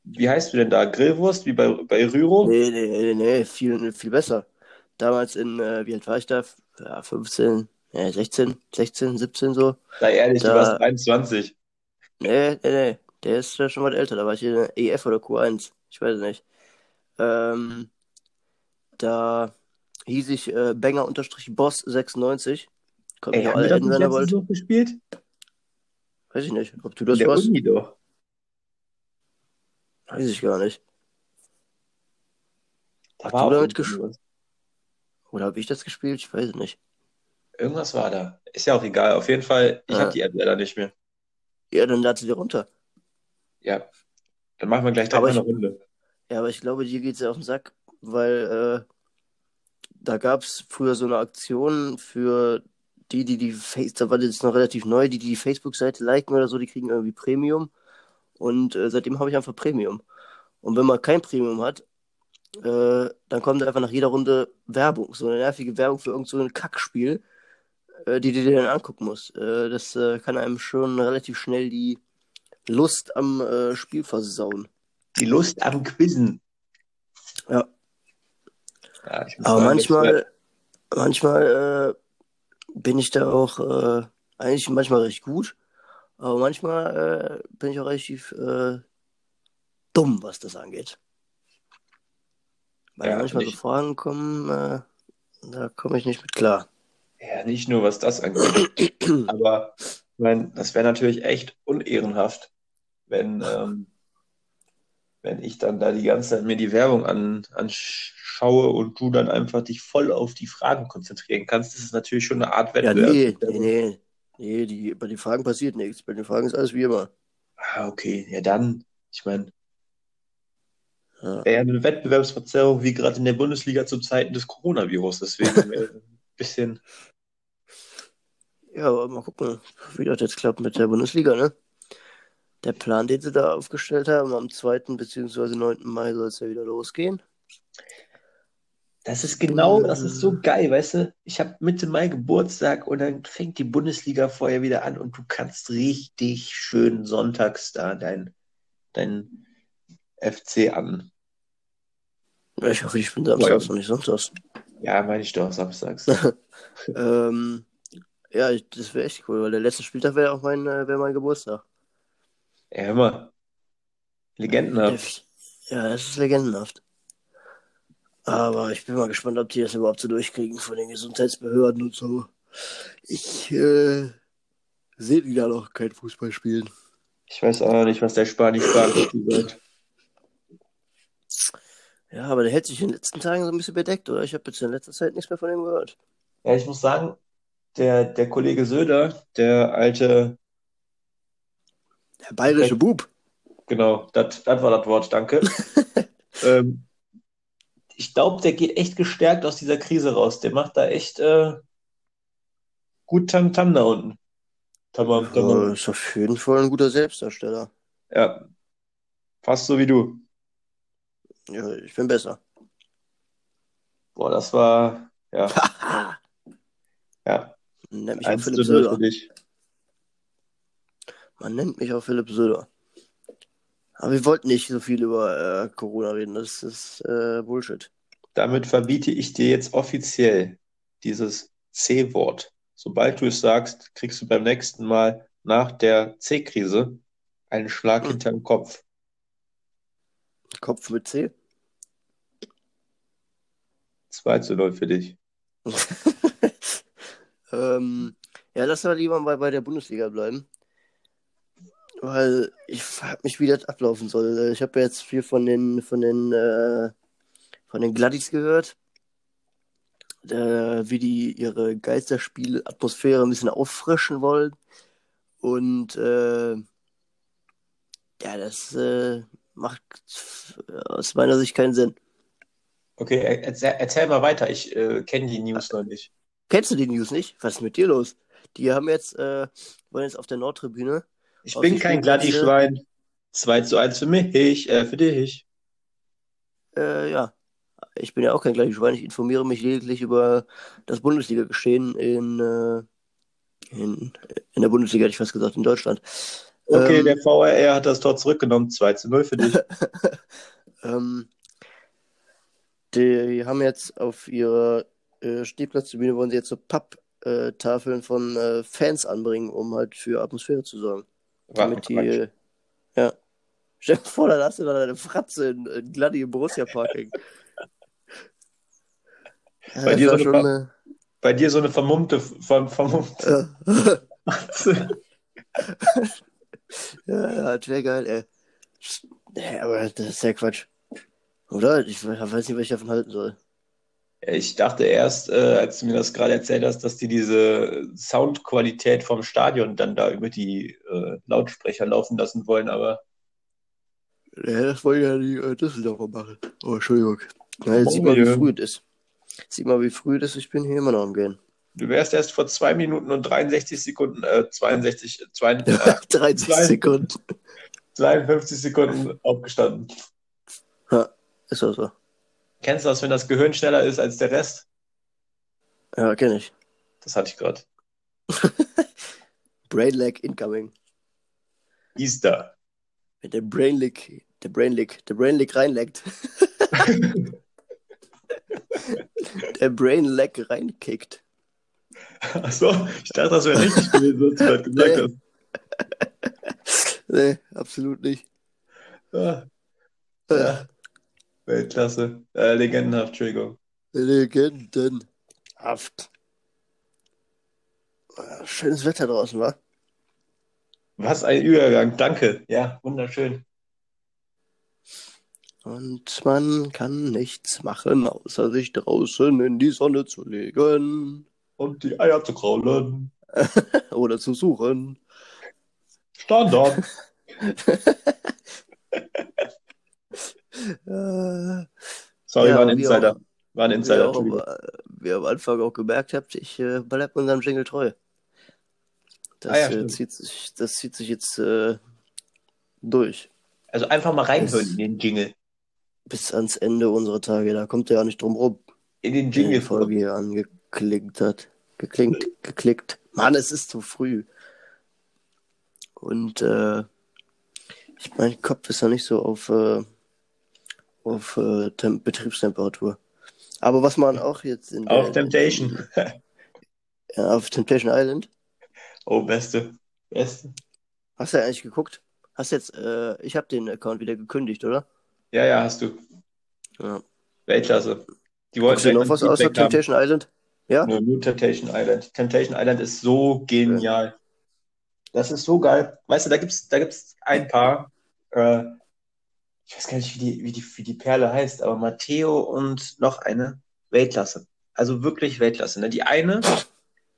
[SPEAKER 2] Wie heißt du denn da? Grillwurst, wie bei, bei Rüro?
[SPEAKER 1] Nee, nee, nee, nee, viel, viel besser. Damals in, äh, wie alt war ich da? Ja, 15, ja, 16, 16, 17 so.
[SPEAKER 2] Sei ehrlich, du
[SPEAKER 1] Da-
[SPEAKER 2] warst 21.
[SPEAKER 1] Nee, nee, nee. Der ist ja schon mal älter. Da war ich in der EF oder Q1. Ich weiß es nicht. Ähm, da hieß ich äh, Banger-Boss96. Könnt mich
[SPEAKER 2] Ey,
[SPEAKER 1] auch
[SPEAKER 2] haben wir
[SPEAKER 1] alle
[SPEAKER 2] das nicht noch gespielt?
[SPEAKER 1] Weiß ich nicht. Ob du das
[SPEAKER 2] der
[SPEAKER 1] warst,
[SPEAKER 2] Uni doch.
[SPEAKER 1] Weiß ich gar nicht.
[SPEAKER 2] Da
[SPEAKER 1] Hast
[SPEAKER 2] war
[SPEAKER 1] du
[SPEAKER 2] auch
[SPEAKER 1] damit
[SPEAKER 2] irgendwas.
[SPEAKER 1] Oder habe ich das gespielt? Ich weiß es nicht.
[SPEAKER 2] Irgendwas war da. Ist ja auch egal. Auf jeden Fall, ich
[SPEAKER 1] Ja.
[SPEAKER 2] habe die App leider nicht mehr.
[SPEAKER 1] Ja, dann lad sie dir runter.
[SPEAKER 2] Ja. Dann machen wir gleich
[SPEAKER 1] ich-
[SPEAKER 2] eine Runde.
[SPEAKER 1] Ja, aber ich glaube, dir geht's ja auf den Sack, weil äh, da gab's früher so eine Aktion für die, die die Face, da war das noch relativ neu, die die, die Facebook-Seite liken oder so, die kriegen irgendwie Premium. Und äh, seitdem habe ich einfach Premium. Und wenn man kein Premium hat, äh, dann kommt einfach nach jeder Runde Werbung, so eine nervige Werbung für irgend so ein Kackspiel, äh, die du dir dann angucken musst. Äh, das äh, kann einem schon relativ schnell die Lust am äh, Spiel versauen.
[SPEAKER 2] Die Lust am Quizzen.
[SPEAKER 1] Ja.
[SPEAKER 2] Ja,
[SPEAKER 1] Aber manchmal, manchmal bin ich da auch eigentlich manchmal recht gut, aber manchmal äh, bin ich auch relativ äh, dumm, was das angeht. Weil
[SPEAKER 2] Ja,
[SPEAKER 1] manchmal so
[SPEAKER 2] nicht-
[SPEAKER 1] Fragen kommen, äh, da komme ich nicht mit klar.
[SPEAKER 2] Ja, nicht nur was das angeht. Aber ich meine, das wäre natürlich echt unehrenhaft, wenn, ähm, wenn ich dann da die ganze Zeit mir die Werbung an, anschaue und du dann einfach dich voll auf die Fragen konzentrieren kannst. Das ist natürlich schon eine Art
[SPEAKER 1] Ja,
[SPEAKER 2] Wettbewerb.
[SPEAKER 1] nee, nee, nee. Nee, die, bei den Fragen passiert nichts. Bei den Fragen ist alles wie immer.
[SPEAKER 2] Ah, okay, ja dann, ich meine,
[SPEAKER 1] Ja.
[SPEAKER 2] ja eine Wettbewerbsverzerrung wie gerade in der Bundesliga zu Zeiten des Coronavirus. Deswegen ein bisschen,
[SPEAKER 1] Ja, aber mal gucken, wie das jetzt klappt mit der Bundesliga, ne? Der Plan, den sie da aufgestellt haben, am 2. bzw. 9. Mai soll es ja wieder losgehen.
[SPEAKER 2] Das ist genau, das ist so geil, weißt du? Ich habe Mitte Mai Geburtstag und dann fängt die Bundesliga vorher wieder an und du kannst richtig schön sonntags da dein, dein FC an.
[SPEAKER 1] Ich hoffe, ich bin samstags und nicht sonntags.
[SPEAKER 2] Ja, meine ich doch, samstags.
[SPEAKER 1] ähm, ja, das wäre echt cool, weil der letzte Spieltag wäre auch mein, äh, wär mein Geburtstag.
[SPEAKER 2] Ja, hör mal. Legendenhaft.
[SPEAKER 1] Ja, das ist legendenhaft. Aber ich bin mal gespannt, ob die das überhaupt so durchkriegen von den Gesundheitsbehörden und so. Ich äh, sehe die da noch kein Fußball spielen.
[SPEAKER 2] Ich weiß auch noch nicht, was der Spanisch-Spanische sagt.
[SPEAKER 1] Ja, aber der hält sich in den letzten Tagen so ein bisschen bedeckt, oder? Ich habe jetzt in letzter Zeit nichts mehr von ihm gehört.
[SPEAKER 2] Ja, ich muss sagen, der, der Kollege Söder, der alte,
[SPEAKER 1] Der bayerische Bub.
[SPEAKER 2] genau, das war das Wort, danke. ähm, ich glaube, der geht echt gestärkt aus dieser Krise raus. Der macht da echt äh, gut Tam-Tam da unten. Tamam,
[SPEAKER 1] Ja,
[SPEAKER 2] tamam.
[SPEAKER 1] ist auf jeden Fall ein guter Selbstdarsteller.
[SPEAKER 2] Ja, fast so wie du.
[SPEAKER 1] Ja, ich bin besser.
[SPEAKER 2] Boah, das war, ja, ja,
[SPEAKER 1] Man nennt mich auch
[SPEAKER 2] 1 zu
[SPEAKER 1] Philipp
[SPEAKER 2] 0
[SPEAKER 1] Söder. Man nennt mich auch Philipp Söder. Aber wir wollten nicht so viel über äh, Corona reden. Das ist äh, Bullshit.
[SPEAKER 2] Damit verbiete ich dir jetzt offiziell dieses C-Wort. Sobald du es sagst, kriegst du beim nächsten Mal nach der C-Krise Ein Schlag hinterm Kopf.
[SPEAKER 1] Kopf mit C.
[SPEAKER 2] 2 zu 0 für dich.
[SPEAKER 1] ähm, ja, lass mal lieber mal bei der Bundesliga bleiben. Weil ich frage mich, wie das ablaufen soll. Ich habe ja jetzt viel von den von den äh, von den Gladdies gehört, äh, wie die ihre Geisterspiel-Atmosphäre ein bisschen auffrischen wollen. Und äh, ja, das äh, macht aus meiner Sicht keinen Sinn.
[SPEAKER 2] Okay, erzähl, erzähl mal weiter. Ich äh, kenne die News noch nicht.
[SPEAKER 1] Kennst du die News nicht? Was ist mit dir los? Die haben jetzt, äh, wollen jetzt auf der Nordtribüne.
[SPEAKER 2] Ich bin kein Gladi-Schwein. 2 zu 1 für mich, äh, für dich.
[SPEAKER 1] Äh, ja. Ich bin ja auch kein Gladi-Schwein. Ich informiere mich lediglich über das Bundesliga-Geschehen in, äh, in, in der Bundesliga, hätte ich fast gesagt, in Deutschland.
[SPEAKER 2] Okay, ähm, der VRR hat das Tor zurückgenommen. 2 zu 0 für dich.
[SPEAKER 1] ähm, die haben jetzt auf ihrer äh, Stehplatztribüne wollen sie jetzt so Papptafeln äh, von äh, Fans anbringen, um halt für Atmosphäre zu sorgen. Damit die, ja. Stell dir vor, da hast du dann eine Fratze in, in Gladi im Borussia Parking.
[SPEAKER 2] ja, bei, dir so eine, bei dir so eine vermummte, ver, vermummte
[SPEAKER 1] ja, das wäre geil, ey. Nee, aber das ist ja Quatsch. Oder? Ich weiß nicht, was ich davon halten soll.
[SPEAKER 2] Ich dachte erst, äh, als du mir das gerade erzählt hast, dass die diese Soundqualität vom Stadion dann da über die äh, Lautsprecher laufen lassen wollen, aber.
[SPEAKER 1] Ja, das wollen ja die äh, Düsseldorfer machen. Oh, Entschuldigung. Na, jetzt oh, sieht mal, wie früh es ist. Sieht mal, wie früh es ist. Ich bin hier immer noch am Gehen.
[SPEAKER 2] Du wärst erst vor 2 Minuten und 63 Sekunden, äh, 62, 52,
[SPEAKER 1] äh, 63 Sekunden.
[SPEAKER 2] 52 Sekunden aufgestanden.
[SPEAKER 1] Ja, ist auch so.
[SPEAKER 2] Kennst du das, wenn das Gehirn schneller ist als der Rest?
[SPEAKER 1] Ja, kenne ich.
[SPEAKER 2] Das hatte ich gerade.
[SPEAKER 1] Brainlag incoming.
[SPEAKER 2] Easter.
[SPEAKER 1] Wenn der Brainlag, der Brainlag, der Brainlag reinleckt. der Brainlag reinkickt.
[SPEAKER 2] Achso, ich dachte, das wäre richtig gewesen, was du gerade gesagt
[SPEAKER 1] hast. Nee, absolut nicht.
[SPEAKER 2] Ja. ja. Weltklasse. Äh, legendenhaft, Entschuldigung.
[SPEAKER 1] Legendenhaft. Schönes Wetter draußen, wa?
[SPEAKER 2] Was ein Übergang, danke. Ja, wunderschön.
[SPEAKER 1] Und man kann nichts machen, außer sich draußen in die Sonne zu legen.
[SPEAKER 2] Und die Eier zu kraulen.
[SPEAKER 1] Oder zu suchen.
[SPEAKER 2] Standard. Sorry, ja, war ein Insider. Auch, war ein Insider.
[SPEAKER 1] Wie, auch, wie am Anfang auch gemerkt habt, ich äh, bleib unserem Jingle treu. Das, ah, ja, äh, zieht, sich, das zieht sich jetzt äh, durch.
[SPEAKER 2] Also einfach mal reinhören in den Jingle.
[SPEAKER 1] Bis ans Ende unserer Tage, da kommt er ja nicht drum rum.
[SPEAKER 2] In den Jingle. Die
[SPEAKER 1] Folge hier angeklingt hat. Geklingt, geklickt. Mann, es ist zu früh. Und äh, ich mein Kopf ist ja nicht so auf äh, auf äh, Betriebstemperatur. Aber was man auch jetzt in
[SPEAKER 2] Auf der, Temptation.
[SPEAKER 1] ja, auf Temptation Island.
[SPEAKER 2] Oh, beste. Beste.
[SPEAKER 1] Hast du eigentlich geguckt? Hast jetzt, äh, ich habe den Account wieder gekündigt, oder?
[SPEAKER 2] Ja, ja, hast du.
[SPEAKER 1] Ja.
[SPEAKER 2] Weltklasse.
[SPEAKER 1] Die wollten du noch was außer Temptation Island? Ja?
[SPEAKER 2] Nur, nur Temptation Island. Temptation Island ist so genial. Ja. Das ist so geil. Weißt du, da gibt's, da gibt's ein paar, äh, ich weiß gar nicht, wie die, wie die, wie die Perle heißt, aber Matteo und noch eine Weltklasse. Also wirklich Weltklasse. Ne? Die eine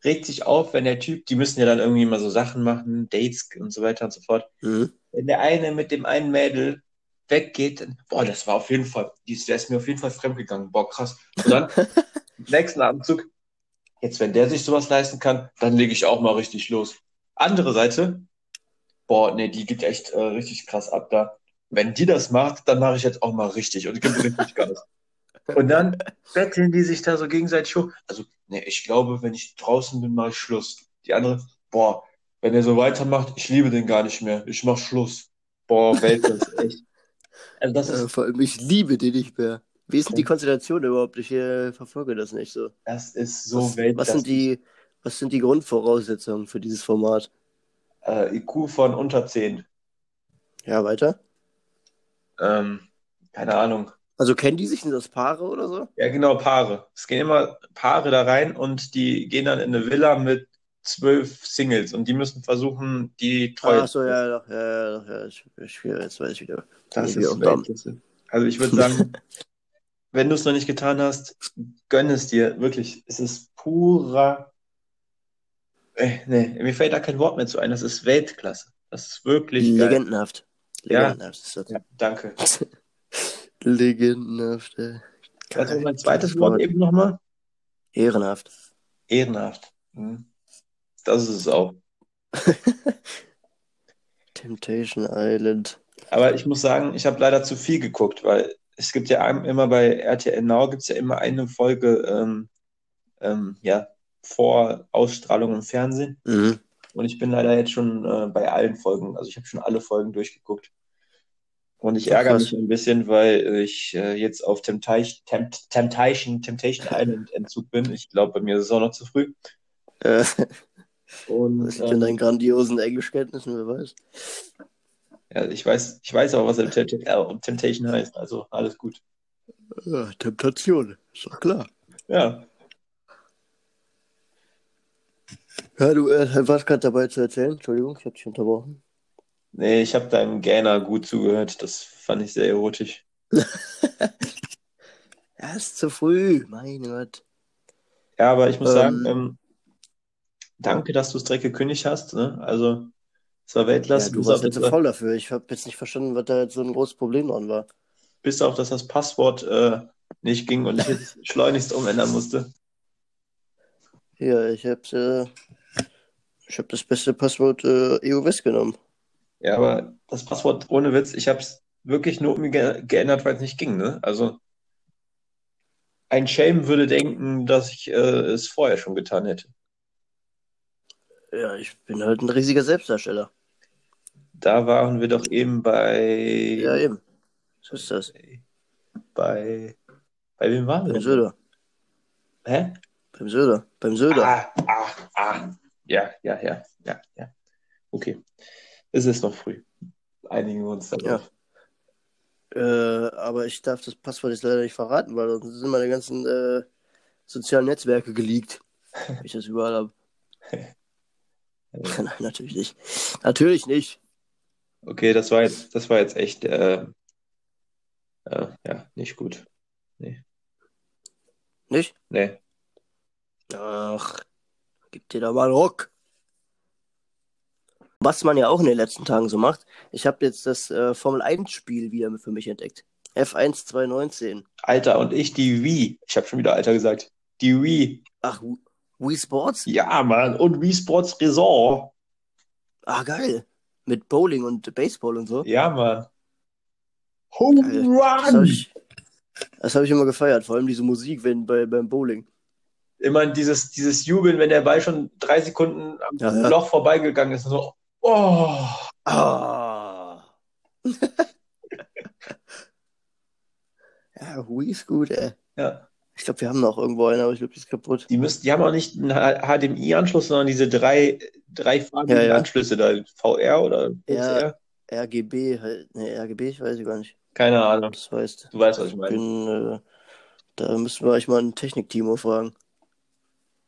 [SPEAKER 2] regt sich auf, wenn der Typ, die müssen ja dann irgendwie mal so Sachen machen, Dates und so weiter und so fort. Mhm. Wenn der eine mit dem einen Mädel weggeht, dann, boah, das war auf jeden Fall, der ist mir auf jeden Fall fremdgegangen. Boah, krass. Und dann, nächsten Abendzug, jetzt, wenn der sich sowas leisten kann, dann lege ich auch mal richtig los. Andere Seite, boah, nee, die geht echt äh, richtig krass ab da wenn die das macht, dann mache ich jetzt auch mal richtig und gebe richtig Gas. Und dann betteln die sich da so gegenseitig hoch. Also, ne, ich glaube, wenn ich draußen bin, mache ich Schluss. Die andere, boah, wenn er so weitermacht, ich liebe den gar nicht mehr. Ich mache Schluss. Boah, Weltklasse, echt.
[SPEAKER 1] Also das ist, vor allem, ich liebe den nicht mehr. Wie ist denn die Konstellation überhaupt? Ich äh, verfolge das nicht so.
[SPEAKER 2] Das ist so
[SPEAKER 1] was, Weltklasse. Was sind, die, was sind die Grundvoraussetzungen für dieses Format?
[SPEAKER 2] Äh, IQ von unter 10.
[SPEAKER 1] Ja, weiter.
[SPEAKER 2] Ähm, keine Ahnung.
[SPEAKER 1] Also kennen die sich, sind das Paare oder so?
[SPEAKER 2] Ja, genau, Paare. Es gehen immer Paare da rein und die gehen dann in eine Villa mit zwölf Singles und die müssen versuchen, die Treue
[SPEAKER 1] Ach so, ja, doch, ja, ja, doch, ja, ich, ich, jetzt weiß ich wieder.
[SPEAKER 2] Das ist. Weltklasse. Also ich würde sagen, wenn du es noch nicht getan hast, gönn es dir. Wirklich. Es ist purer. Äh, nee, mir fällt da kein Wort mehr zu ein. Das ist Weltklasse. Das ist wirklich geil.
[SPEAKER 1] Legendenhaft.
[SPEAKER 2] Ja.
[SPEAKER 1] Ist das.
[SPEAKER 2] Ja, danke.
[SPEAKER 1] Legendenhaft, ey. Geil.
[SPEAKER 2] mein zweites Wort eben nochmal?
[SPEAKER 1] Ehrenhaft.
[SPEAKER 2] Ehrenhaft. Hm. Das ist es auch.
[SPEAKER 1] Temptation Island.
[SPEAKER 2] Aber ich muss sagen, ich habe leider zu viel geguckt, weil es gibt ja immer bei RTL Now gibt es ja immer eine Folge ähm, ähm, ja, vor Ausstrahlung im Fernsehen.
[SPEAKER 1] Mhm.
[SPEAKER 2] Und ich bin leider jetzt schon äh, bei allen Folgen, also ich habe schon alle Folgen durchgeguckt. Und ich ärgere mich ein bisschen, weil ich äh, jetzt auf Temptation, Tempt, Temptation, Temptation Island Entzug bin. Ich glaube, bei mir ist es auch noch zu früh.
[SPEAKER 1] Äh,
[SPEAKER 2] Und
[SPEAKER 1] was liegt in deinen
[SPEAKER 2] ähm,
[SPEAKER 1] grandiosen Englischkenntnissen, wer weiß.
[SPEAKER 2] ja, ich weiß, ich weiß auch, was äh, Temptation heißt. Also alles gut.
[SPEAKER 1] Ja, Temptation, ist doch klar.
[SPEAKER 2] Ja.
[SPEAKER 1] Ja, du äh, warst gerade dabei zu erzählen. Entschuldigung, ich habe dich unterbrochen.
[SPEAKER 2] Nee, ich habe deinem Gainer gut zugehört. Das fand ich sehr erotisch.
[SPEAKER 1] Ja, ist zu früh, mein Gott.
[SPEAKER 2] Ja, aber ich muss
[SPEAKER 1] Ähm.
[SPEAKER 2] sagen, ähm, danke, dass du es direkt gekündigt hast. Ne? Also, es war
[SPEAKER 1] Ja,
[SPEAKER 2] Weltklasse.
[SPEAKER 1] du
[SPEAKER 2] bis,
[SPEAKER 1] warst jetzt so voll dafür. Ich habe jetzt nicht verstanden, was da jetzt so ein großes Problem dran war.
[SPEAKER 2] bis auf, dass das Passwort äh, nicht ging und ich jetzt schleunigst umändern musste.
[SPEAKER 1] Ja, ich habe äh, ich hab das beste Passwort äh, EU West genommen.
[SPEAKER 2] Ja, aber das Passwort, ohne Witz, ich habe es wirklich nur geändert, weil es nicht ging. Ne? Also, ein Schelm würde denken, dass ich äh, es vorher schon getan hätte.
[SPEAKER 1] Ja, ich bin halt ein riesiger Selbstdarsteller.
[SPEAKER 2] Da waren wir doch eben bei,
[SPEAKER 1] Ja, eben. So ist das.
[SPEAKER 2] bei, bei wem waren wir?
[SPEAKER 1] Söder.
[SPEAKER 2] Hä?
[SPEAKER 1] Beim Söder. Beim Söder.
[SPEAKER 2] Ah, ah, ah. Ja, ja, ja, ja, ja. Okay. Es ist noch früh. Einigen wir uns darauf.
[SPEAKER 1] Äh, aber ich darf das Passwort jetzt leider nicht verraten, weil sonst sind meine ganzen äh, sozialen Netzwerke geleakt. Wenn ich das überall habe. Nein, natürlich nicht. Natürlich nicht.
[SPEAKER 2] Okay, das war jetzt, das war jetzt echt, äh, äh, ja, nicht gut.
[SPEAKER 1] Nicht?
[SPEAKER 2] Nee.
[SPEAKER 1] Ach, gib dir da mal Ruck. Was man ja auch in den letzten Tagen so macht, ich habe jetzt das äh, Formel 1-Spiel wieder für mich entdeckt. F1 2019.
[SPEAKER 2] Alter, und ich die Wii. Ich habe schon wieder Alter gesagt. Die Wii.
[SPEAKER 1] Ach, Wii- Sports?
[SPEAKER 2] Ja, Mann. Und Wii Sports Resort.
[SPEAKER 1] Ah, geil. Mit Bowling und Baseball und so.
[SPEAKER 2] Ja, Mann. Home
[SPEAKER 1] Geil. Das habe
[SPEAKER 2] Run.
[SPEAKER 1] ich, hab ich immer gefeiert, vor allem diese Musik wenn, bei, beim Bowling.
[SPEAKER 2] Immer dieses, dieses Jubeln, wenn der Ball schon drei Sekunden am
[SPEAKER 1] Ja, ja.
[SPEAKER 2] Loch vorbeigegangen ist. Und so, oh.
[SPEAKER 1] Ah. ja, Wii ist gut, ey.
[SPEAKER 2] Ja.
[SPEAKER 1] Ich glaube, wir haben noch irgendwo einen, aber ich glaube, die ist kaputt.
[SPEAKER 2] Die müssen, die haben auch nicht einen HDMI-Anschluss, sondern diese drei, drei farbigen
[SPEAKER 1] Ja, ja.
[SPEAKER 2] Anschlüsse da. VR oder
[SPEAKER 1] Ja.
[SPEAKER 2] XR?
[SPEAKER 1] RGB, halt, ne, RGB, ich weiß gar nicht.
[SPEAKER 2] Keine Ahnung.
[SPEAKER 1] Das weißt
[SPEAKER 2] Du weißt, was ich
[SPEAKER 1] Ich
[SPEAKER 2] meine.
[SPEAKER 1] bin, äh, da müssen wir euch mal ein Technik-Team fragen,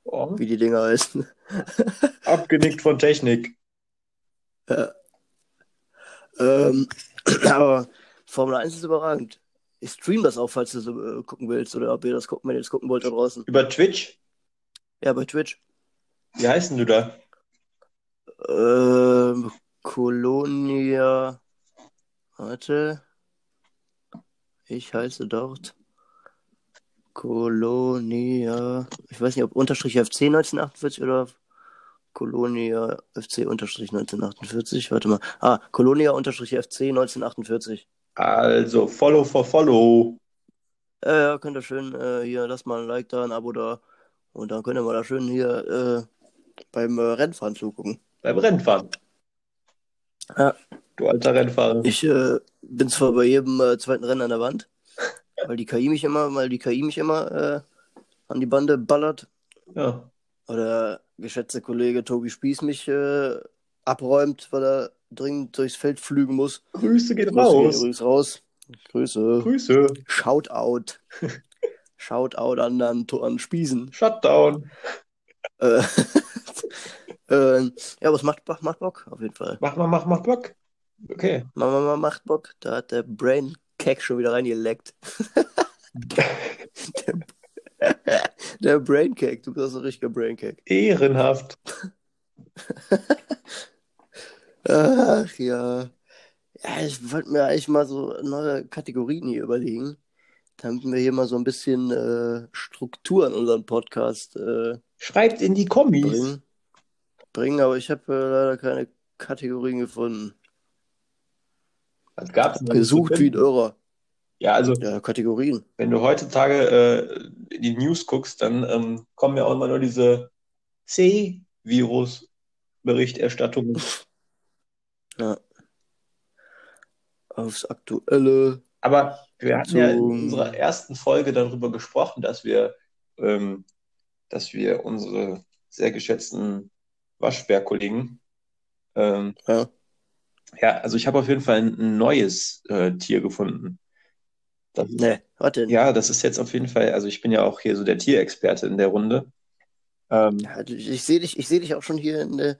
[SPEAKER 2] Oh.
[SPEAKER 1] wie die Dinger heißen.
[SPEAKER 2] Abgenickt von Technik.
[SPEAKER 1] ähm, aber Formel 1 ist überragend. Ich stream das auch, falls du so äh, gucken willst oder ob ihr das gucken, wenn ihr das gucken wollt da draußen.
[SPEAKER 2] Über Twitch?
[SPEAKER 1] Ja, bei Twitch.
[SPEAKER 2] Wie heißt denn du da?
[SPEAKER 1] Ähm, Colonia. Warte. Ich heiße dort. Colonia. Ich weiß nicht, ob Unterstrich FC 1948 oder Colonia FC Unterstrich 1948. Warte mal. Ah, Colonia Unterstrich FC 1948.
[SPEAKER 2] Also, Follow for Follow.
[SPEAKER 1] Ja, ja, könnt ihr schön äh, hier, lasst mal ein Like da, ein Abo da. Und dann könnt ihr mal da schön hier äh, beim äh, Rennfahren zugucken.
[SPEAKER 2] Beim Rennfahren.
[SPEAKER 1] Ja.
[SPEAKER 2] Du alter Rennfahrer.
[SPEAKER 1] Ich äh, bin zwar bei jedem äh, zweiten Rennen an der Wand, weil die KI mich immer, weil die KI mich immer äh, an die Bande ballert.
[SPEAKER 2] Ja.
[SPEAKER 1] Oder geschätzter Kollege Tobi Spieß mich äh, abräumt, weil er dringend durchs Feld flügen muss.
[SPEAKER 2] Grüße geht
[SPEAKER 1] Grüße,
[SPEAKER 2] raus.
[SPEAKER 1] Grüße raus. Grüße.
[SPEAKER 2] Grüße.
[SPEAKER 1] Shoutout. Shoutout an, an, an Spiesen.
[SPEAKER 2] Shutdown.
[SPEAKER 1] Äh, äh, ja, aber es macht, macht, macht Bock, auf jeden Fall.
[SPEAKER 2] Mach mal, mach, mach Bock. Okay.
[SPEAKER 1] Mama macht Bock. Da hat der Brain Cack schon wieder reingeleckt. der, der Brain Cake, du bist ein richtiger Brain Cake.
[SPEAKER 2] Ehrenhaft.
[SPEAKER 1] Ach ja. Ja, ich wollte mir eigentlich mal so neue Kategorien hier überlegen, damit wir hier mal so ein bisschen äh, Struktur in unseren Podcast äh,
[SPEAKER 2] Schreibt in die Kommis.
[SPEAKER 1] bringen. Bringen, aber ich habe äh, leider keine Kategorien gefunden.
[SPEAKER 2] Was gab's?
[SPEAKER 1] Gesucht wie ein Irrer.
[SPEAKER 2] Ja, also
[SPEAKER 1] Ja, Kategorien.
[SPEAKER 2] wenn du heutzutage äh, die News guckst, dann ähm, kommen ja auch immer nur diese C-Virus-Berichterstattungen.
[SPEAKER 1] Ja. Aufs Aktuelle.
[SPEAKER 2] Aber wir hatten ja in unserer ersten Folge darüber gesprochen, dass wir, ähm, dass wir unsere sehr geschätzten Waschbärkollegen, ähm,
[SPEAKER 1] Ja.
[SPEAKER 2] Ja, also ich habe auf jeden Fall ein, ein neues äh, Tier gefunden. Das
[SPEAKER 1] Ne, was denn?
[SPEAKER 2] ja, das ist jetzt auf jeden Fall, also ich bin ja auch hier so der Tierexperte in der Runde. Ähm,
[SPEAKER 1] Ja, du- ich sehe dich, ich sehe dich auch schon hier in der,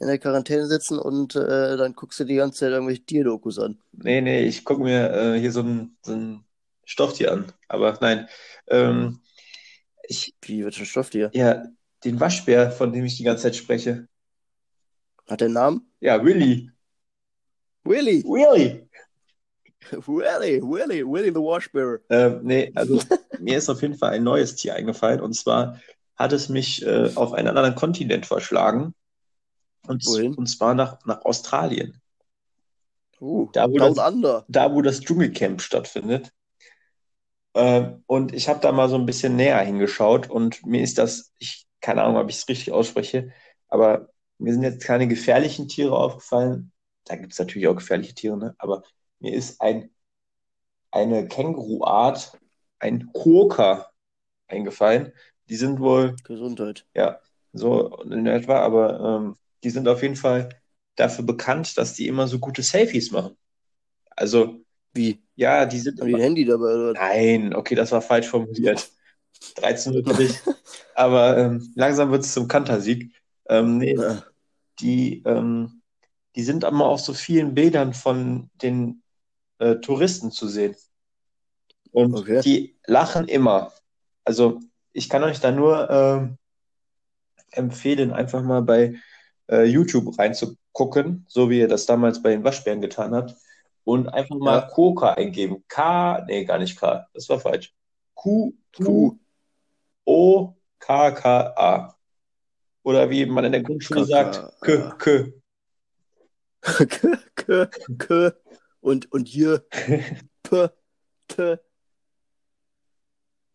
[SPEAKER 1] in der Quarantäne sitzen und äh, dann guckst du die ganze Zeit irgendwelche Tierdokus an.
[SPEAKER 2] Nee, nee, ich gucke mir äh, hier so ein, so ein Stofftier an. Aber nein, ähm, ich,
[SPEAKER 1] Wie wird schon Stofftier?
[SPEAKER 2] ja, den Waschbär, von dem ich die ganze Zeit spreche.
[SPEAKER 1] Hat der einen Namen?
[SPEAKER 2] Ja, Willy.
[SPEAKER 1] Willy!
[SPEAKER 2] Willy.
[SPEAKER 1] Willy! Willy! Willy the Washbearer.
[SPEAKER 2] Ähm, nee, also mir ist auf jeden Fall ein neues Tier eingefallen. Und zwar hat es mich äh, auf einen anderen Kontinent verschlagen. Und,
[SPEAKER 1] Wohin?
[SPEAKER 2] und zwar nach, nach Australien.
[SPEAKER 1] Uh,
[SPEAKER 2] Da, wo das,
[SPEAKER 1] Under.
[SPEAKER 2] da, wo das Dschungelcamp stattfindet. Ähm, und ich habe da mal so ein bisschen näher hingeschaut und mir ist das, ich keine Ahnung, ob ich es richtig ausspreche, aber mir sind jetzt keine gefährlichen Tiere aufgefallen. Da gibt es natürlich auch gefährliche Tiere, ne? Aber mir ist ein, eine Känguruart, ein Quokka eingefallen. Die sind wohl,
[SPEAKER 1] Gesundheit.
[SPEAKER 2] ja, so in etwa, aber ähm, die sind auf jeden Fall dafür bekannt, dass die immer so gute Selfies machen. Also,
[SPEAKER 1] Wie?
[SPEAKER 2] ja, die sind
[SPEAKER 1] Haben die ein Handy dabei oder?
[SPEAKER 2] Nein, okay, das war falsch formuliert. 13 natürlich. Aber ähm, langsam wird es zum Kantersieg. Ähm, nee,
[SPEAKER 1] Ja.
[SPEAKER 2] die, ähm, die sind aber auf so vielen Bildern von den äh, Touristen zu sehen. Und
[SPEAKER 1] Okay.
[SPEAKER 2] die lachen immer. Also ich kann euch da nur ähm, empfehlen, einfach mal bei äh, YouTube reinzugucken, so wie ihr das damals bei den Waschbären getan habt. Und einfach mal
[SPEAKER 1] Ja.
[SPEAKER 2] Koka eingeben. K, nee, gar nicht K, das war falsch. Q,
[SPEAKER 1] Q.
[SPEAKER 2] O, K, K, A. Oder wie man in der Grundschule sagt,
[SPEAKER 1] K,
[SPEAKER 2] K. K.
[SPEAKER 1] K, K. Und, und hier. P, T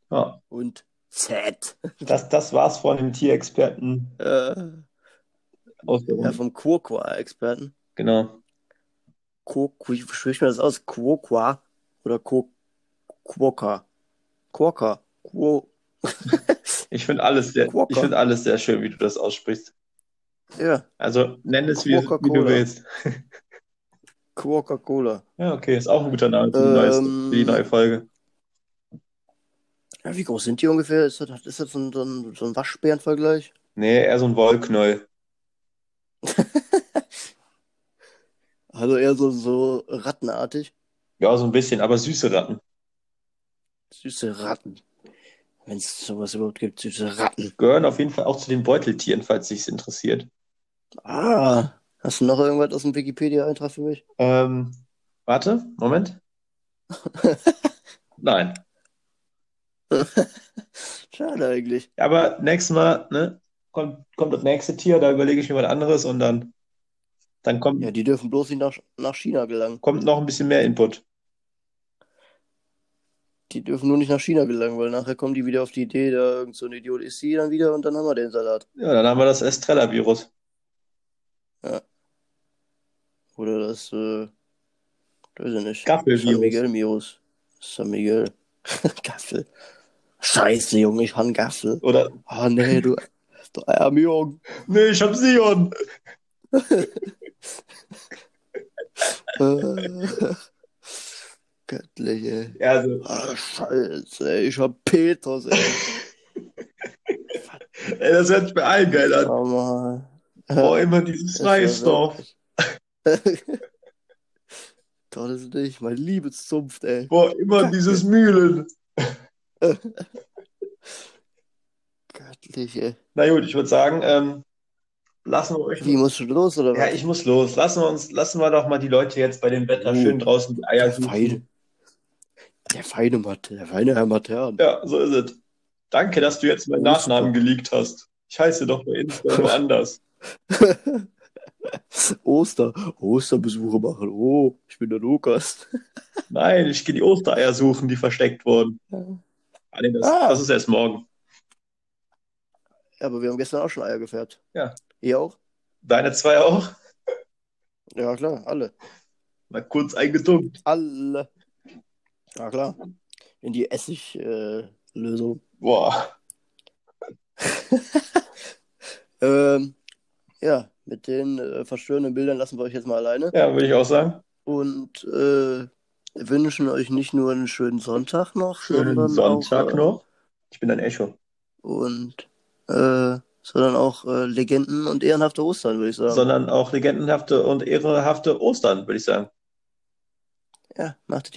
[SPEAKER 2] Ja,
[SPEAKER 1] und Z.
[SPEAKER 2] das, das war's von dem Tierexperten
[SPEAKER 1] Äh,
[SPEAKER 2] aus
[SPEAKER 1] ja, vom Quokwa-Experten.
[SPEAKER 2] Genau.
[SPEAKER 1] Quo, wie spricht man das aus? Quokwa oder Quo, Quokka? Quokka. Quo,
[SPEAKER 2] Ich finde alles sehr,
[SPEAKER 1] Quokka.
[SPEAKER 2] ich finde alles sehr schön, wie du das aussprichst.
[SPEAKER 1] Ja,
[SPEAKER 2] Also nenn es wie, wie du willst.
[SPEAKER 1] Coca-Cola.
[SPEAKER 2] Ja, okay, ist auch ein guter Name für neueste,
[SPEAKER 1] Ähm,
[SPEAKER 2] für die neue Folge.
[SPEAKER 1] Ja, wie groß sind die ungefähr? Ist das, ist das so ein, so ein, so ein Waschbärenvergleich?
[SPEAKER 2] Nee, eher so ein Wollknäuel.
[SPEAKER 1] Also eher so, so rattenartig.
[SPEAKER 2] Ja, so ein bisschen, aber süße Ratten.
[SPEAKER 1] Süße Ratten. Wenn es sowas überhaupt gibt, süße Ratten.
[SPEAKER 2] Gehören auf jeden Fall auch zu den Beuteltieren, falls dich interessiert.
[SPEAKER 1] Ah, hast du noch irgendwas aus dem Wikipedia-Eintrag für mich?
[SPEAKER 2] Ähm, warte, Moment. Nein.
[SPEAKER 1] Schade eigentlich.
[SPEAKER 2] Aber nächstes Mal, ne, kommt, kommt das nächste Tier, da überlege ich mir was anderes und dann, dann kommt,
[SPEAKER 1] Ja, die dürfen bloß nicht nach, nach China gelangen.
[SPEAKER 2] kommt noch ein bisschen mehr Input.
[SPEAKER 1] Die dürfen nur nicht nach China gelangen, weil nachher kommen die wieder auf die Idee, da irgend so ein Idiot ist sie dann wieder und dann haben wir den Salat.
[SPEAKER 2] Ja, dann haben wir das Estrella-Virus.
[SPEAKER 1] Oder das, äh, weiß ich nicht.
[SPEAKER 2] Gaffelvirus.
[SPEAKER 1] San Miguel-Virus. San Miguel. Gaffel. Scheiße, Junge, ich han Gaffel.
[SPEAKER 2] Oder,
[SPEAKER 1] Ah, nee, du, du Junge.
[SPEAKER 2] nee, ich hab Sion.
[SPEAKER 1] Äh, Göttlich, ey.
[SPEAKER 2] Ja, also,
[SPEAKER 1] Ah, scheiße, ey. Ich hab Petrus, ey.
[SPEAKER 2] ey, das hört sich bei allen geil an.
[SPEAKER 1] Mal.
[SPEAKER 2] Boah, immer dieses Reisdorf.
[SPEAKER 1] Doch, das ist nicht mein Liebeszunft, ey.
[SPEAKER 2] Boah, immer
[SPEAKER 1] Kacke.
[SPEAKER 2] dieses Mühlen.
[SPEAKER 1] Göttlich, ey.
[SPEAKER 2] Na gut, ich würde sagen, ähm, lassen wir euch.
[SPEAKER 1] Wie musst du los, oder
[SPEAKER 2] Ja,
[SPEAKER 1] was?
[SPEAKER 2] ich muss los. Lassen wir uns, lassen wir doch mal die Leute jetzt bei dem Wetter
[SPEAKER 1] Oh,
[SPEAKER 2] schön draußen die Eier
[SPEAKER 1] Der
[SPEAKER 2] suchen.
[SPEAKER 1] feine. Der feine Mathe, der feine Herr Matern.
[SPEAKER 2] Ja, so ist es. Danke, dass du jetzt meinen Nachnamen geleakt hast. Ich heiße doch bei Insta nur anders.
[SPEAKER 1] Oster. Osterbesuche machen. Oh, ich bin der Lukas.
[SPEAKER 2] Nein, ich gehe die Ostereier suchen, die versteckt wurden.
[SPEAKER 1] Ja.
[SPEAKER 2] Ah, nee, das,
[SPEAKER 1] Ah.
[SPEAKER 2] das ist erst morgen.
[SPEAKER 1] Ja, aber wir haben gestern auch schon Eier gefährt.
[SPEAKER 2] Ja.
[SPEAKER 1] Ihr auch?
[SPEAKER 2] Deine zwei auch?
[SPEAKER 1] Ja, klar, alle.
[SPEAKER 2] Mal kurz eingetunkt.
[SPEAKER 1] Alle. Ja, klar. In die Essig-Lösung.
[SPEAKER 2] Boah.
[SPEAKER 1] ähm, ja, mit den äh, verstörenden Bildern lassen wir euch jetzt mal alleine.
[SPEAKER 2] Ja, würde ich auch sagen.
[SPEAKER 1] Und äh, wünschen euch nicht nur einen schönen Sonntag noch,
[SPEAKER 2] Schönen Sonntag
[SPEAKER 1] auch, äh,
[SPEAKER 2] noch. Ich bin ein Echo.
[SPEAKER 1] Und äh, sondern auch äh, Legenden und ehrenhafte Ostern, würde ich sagen.
[SPEAKER 2] Sondern auch legendenhafte und ehrenhafte Ostern, würde ich sagen.
[SPEAKER 1] ja, macht es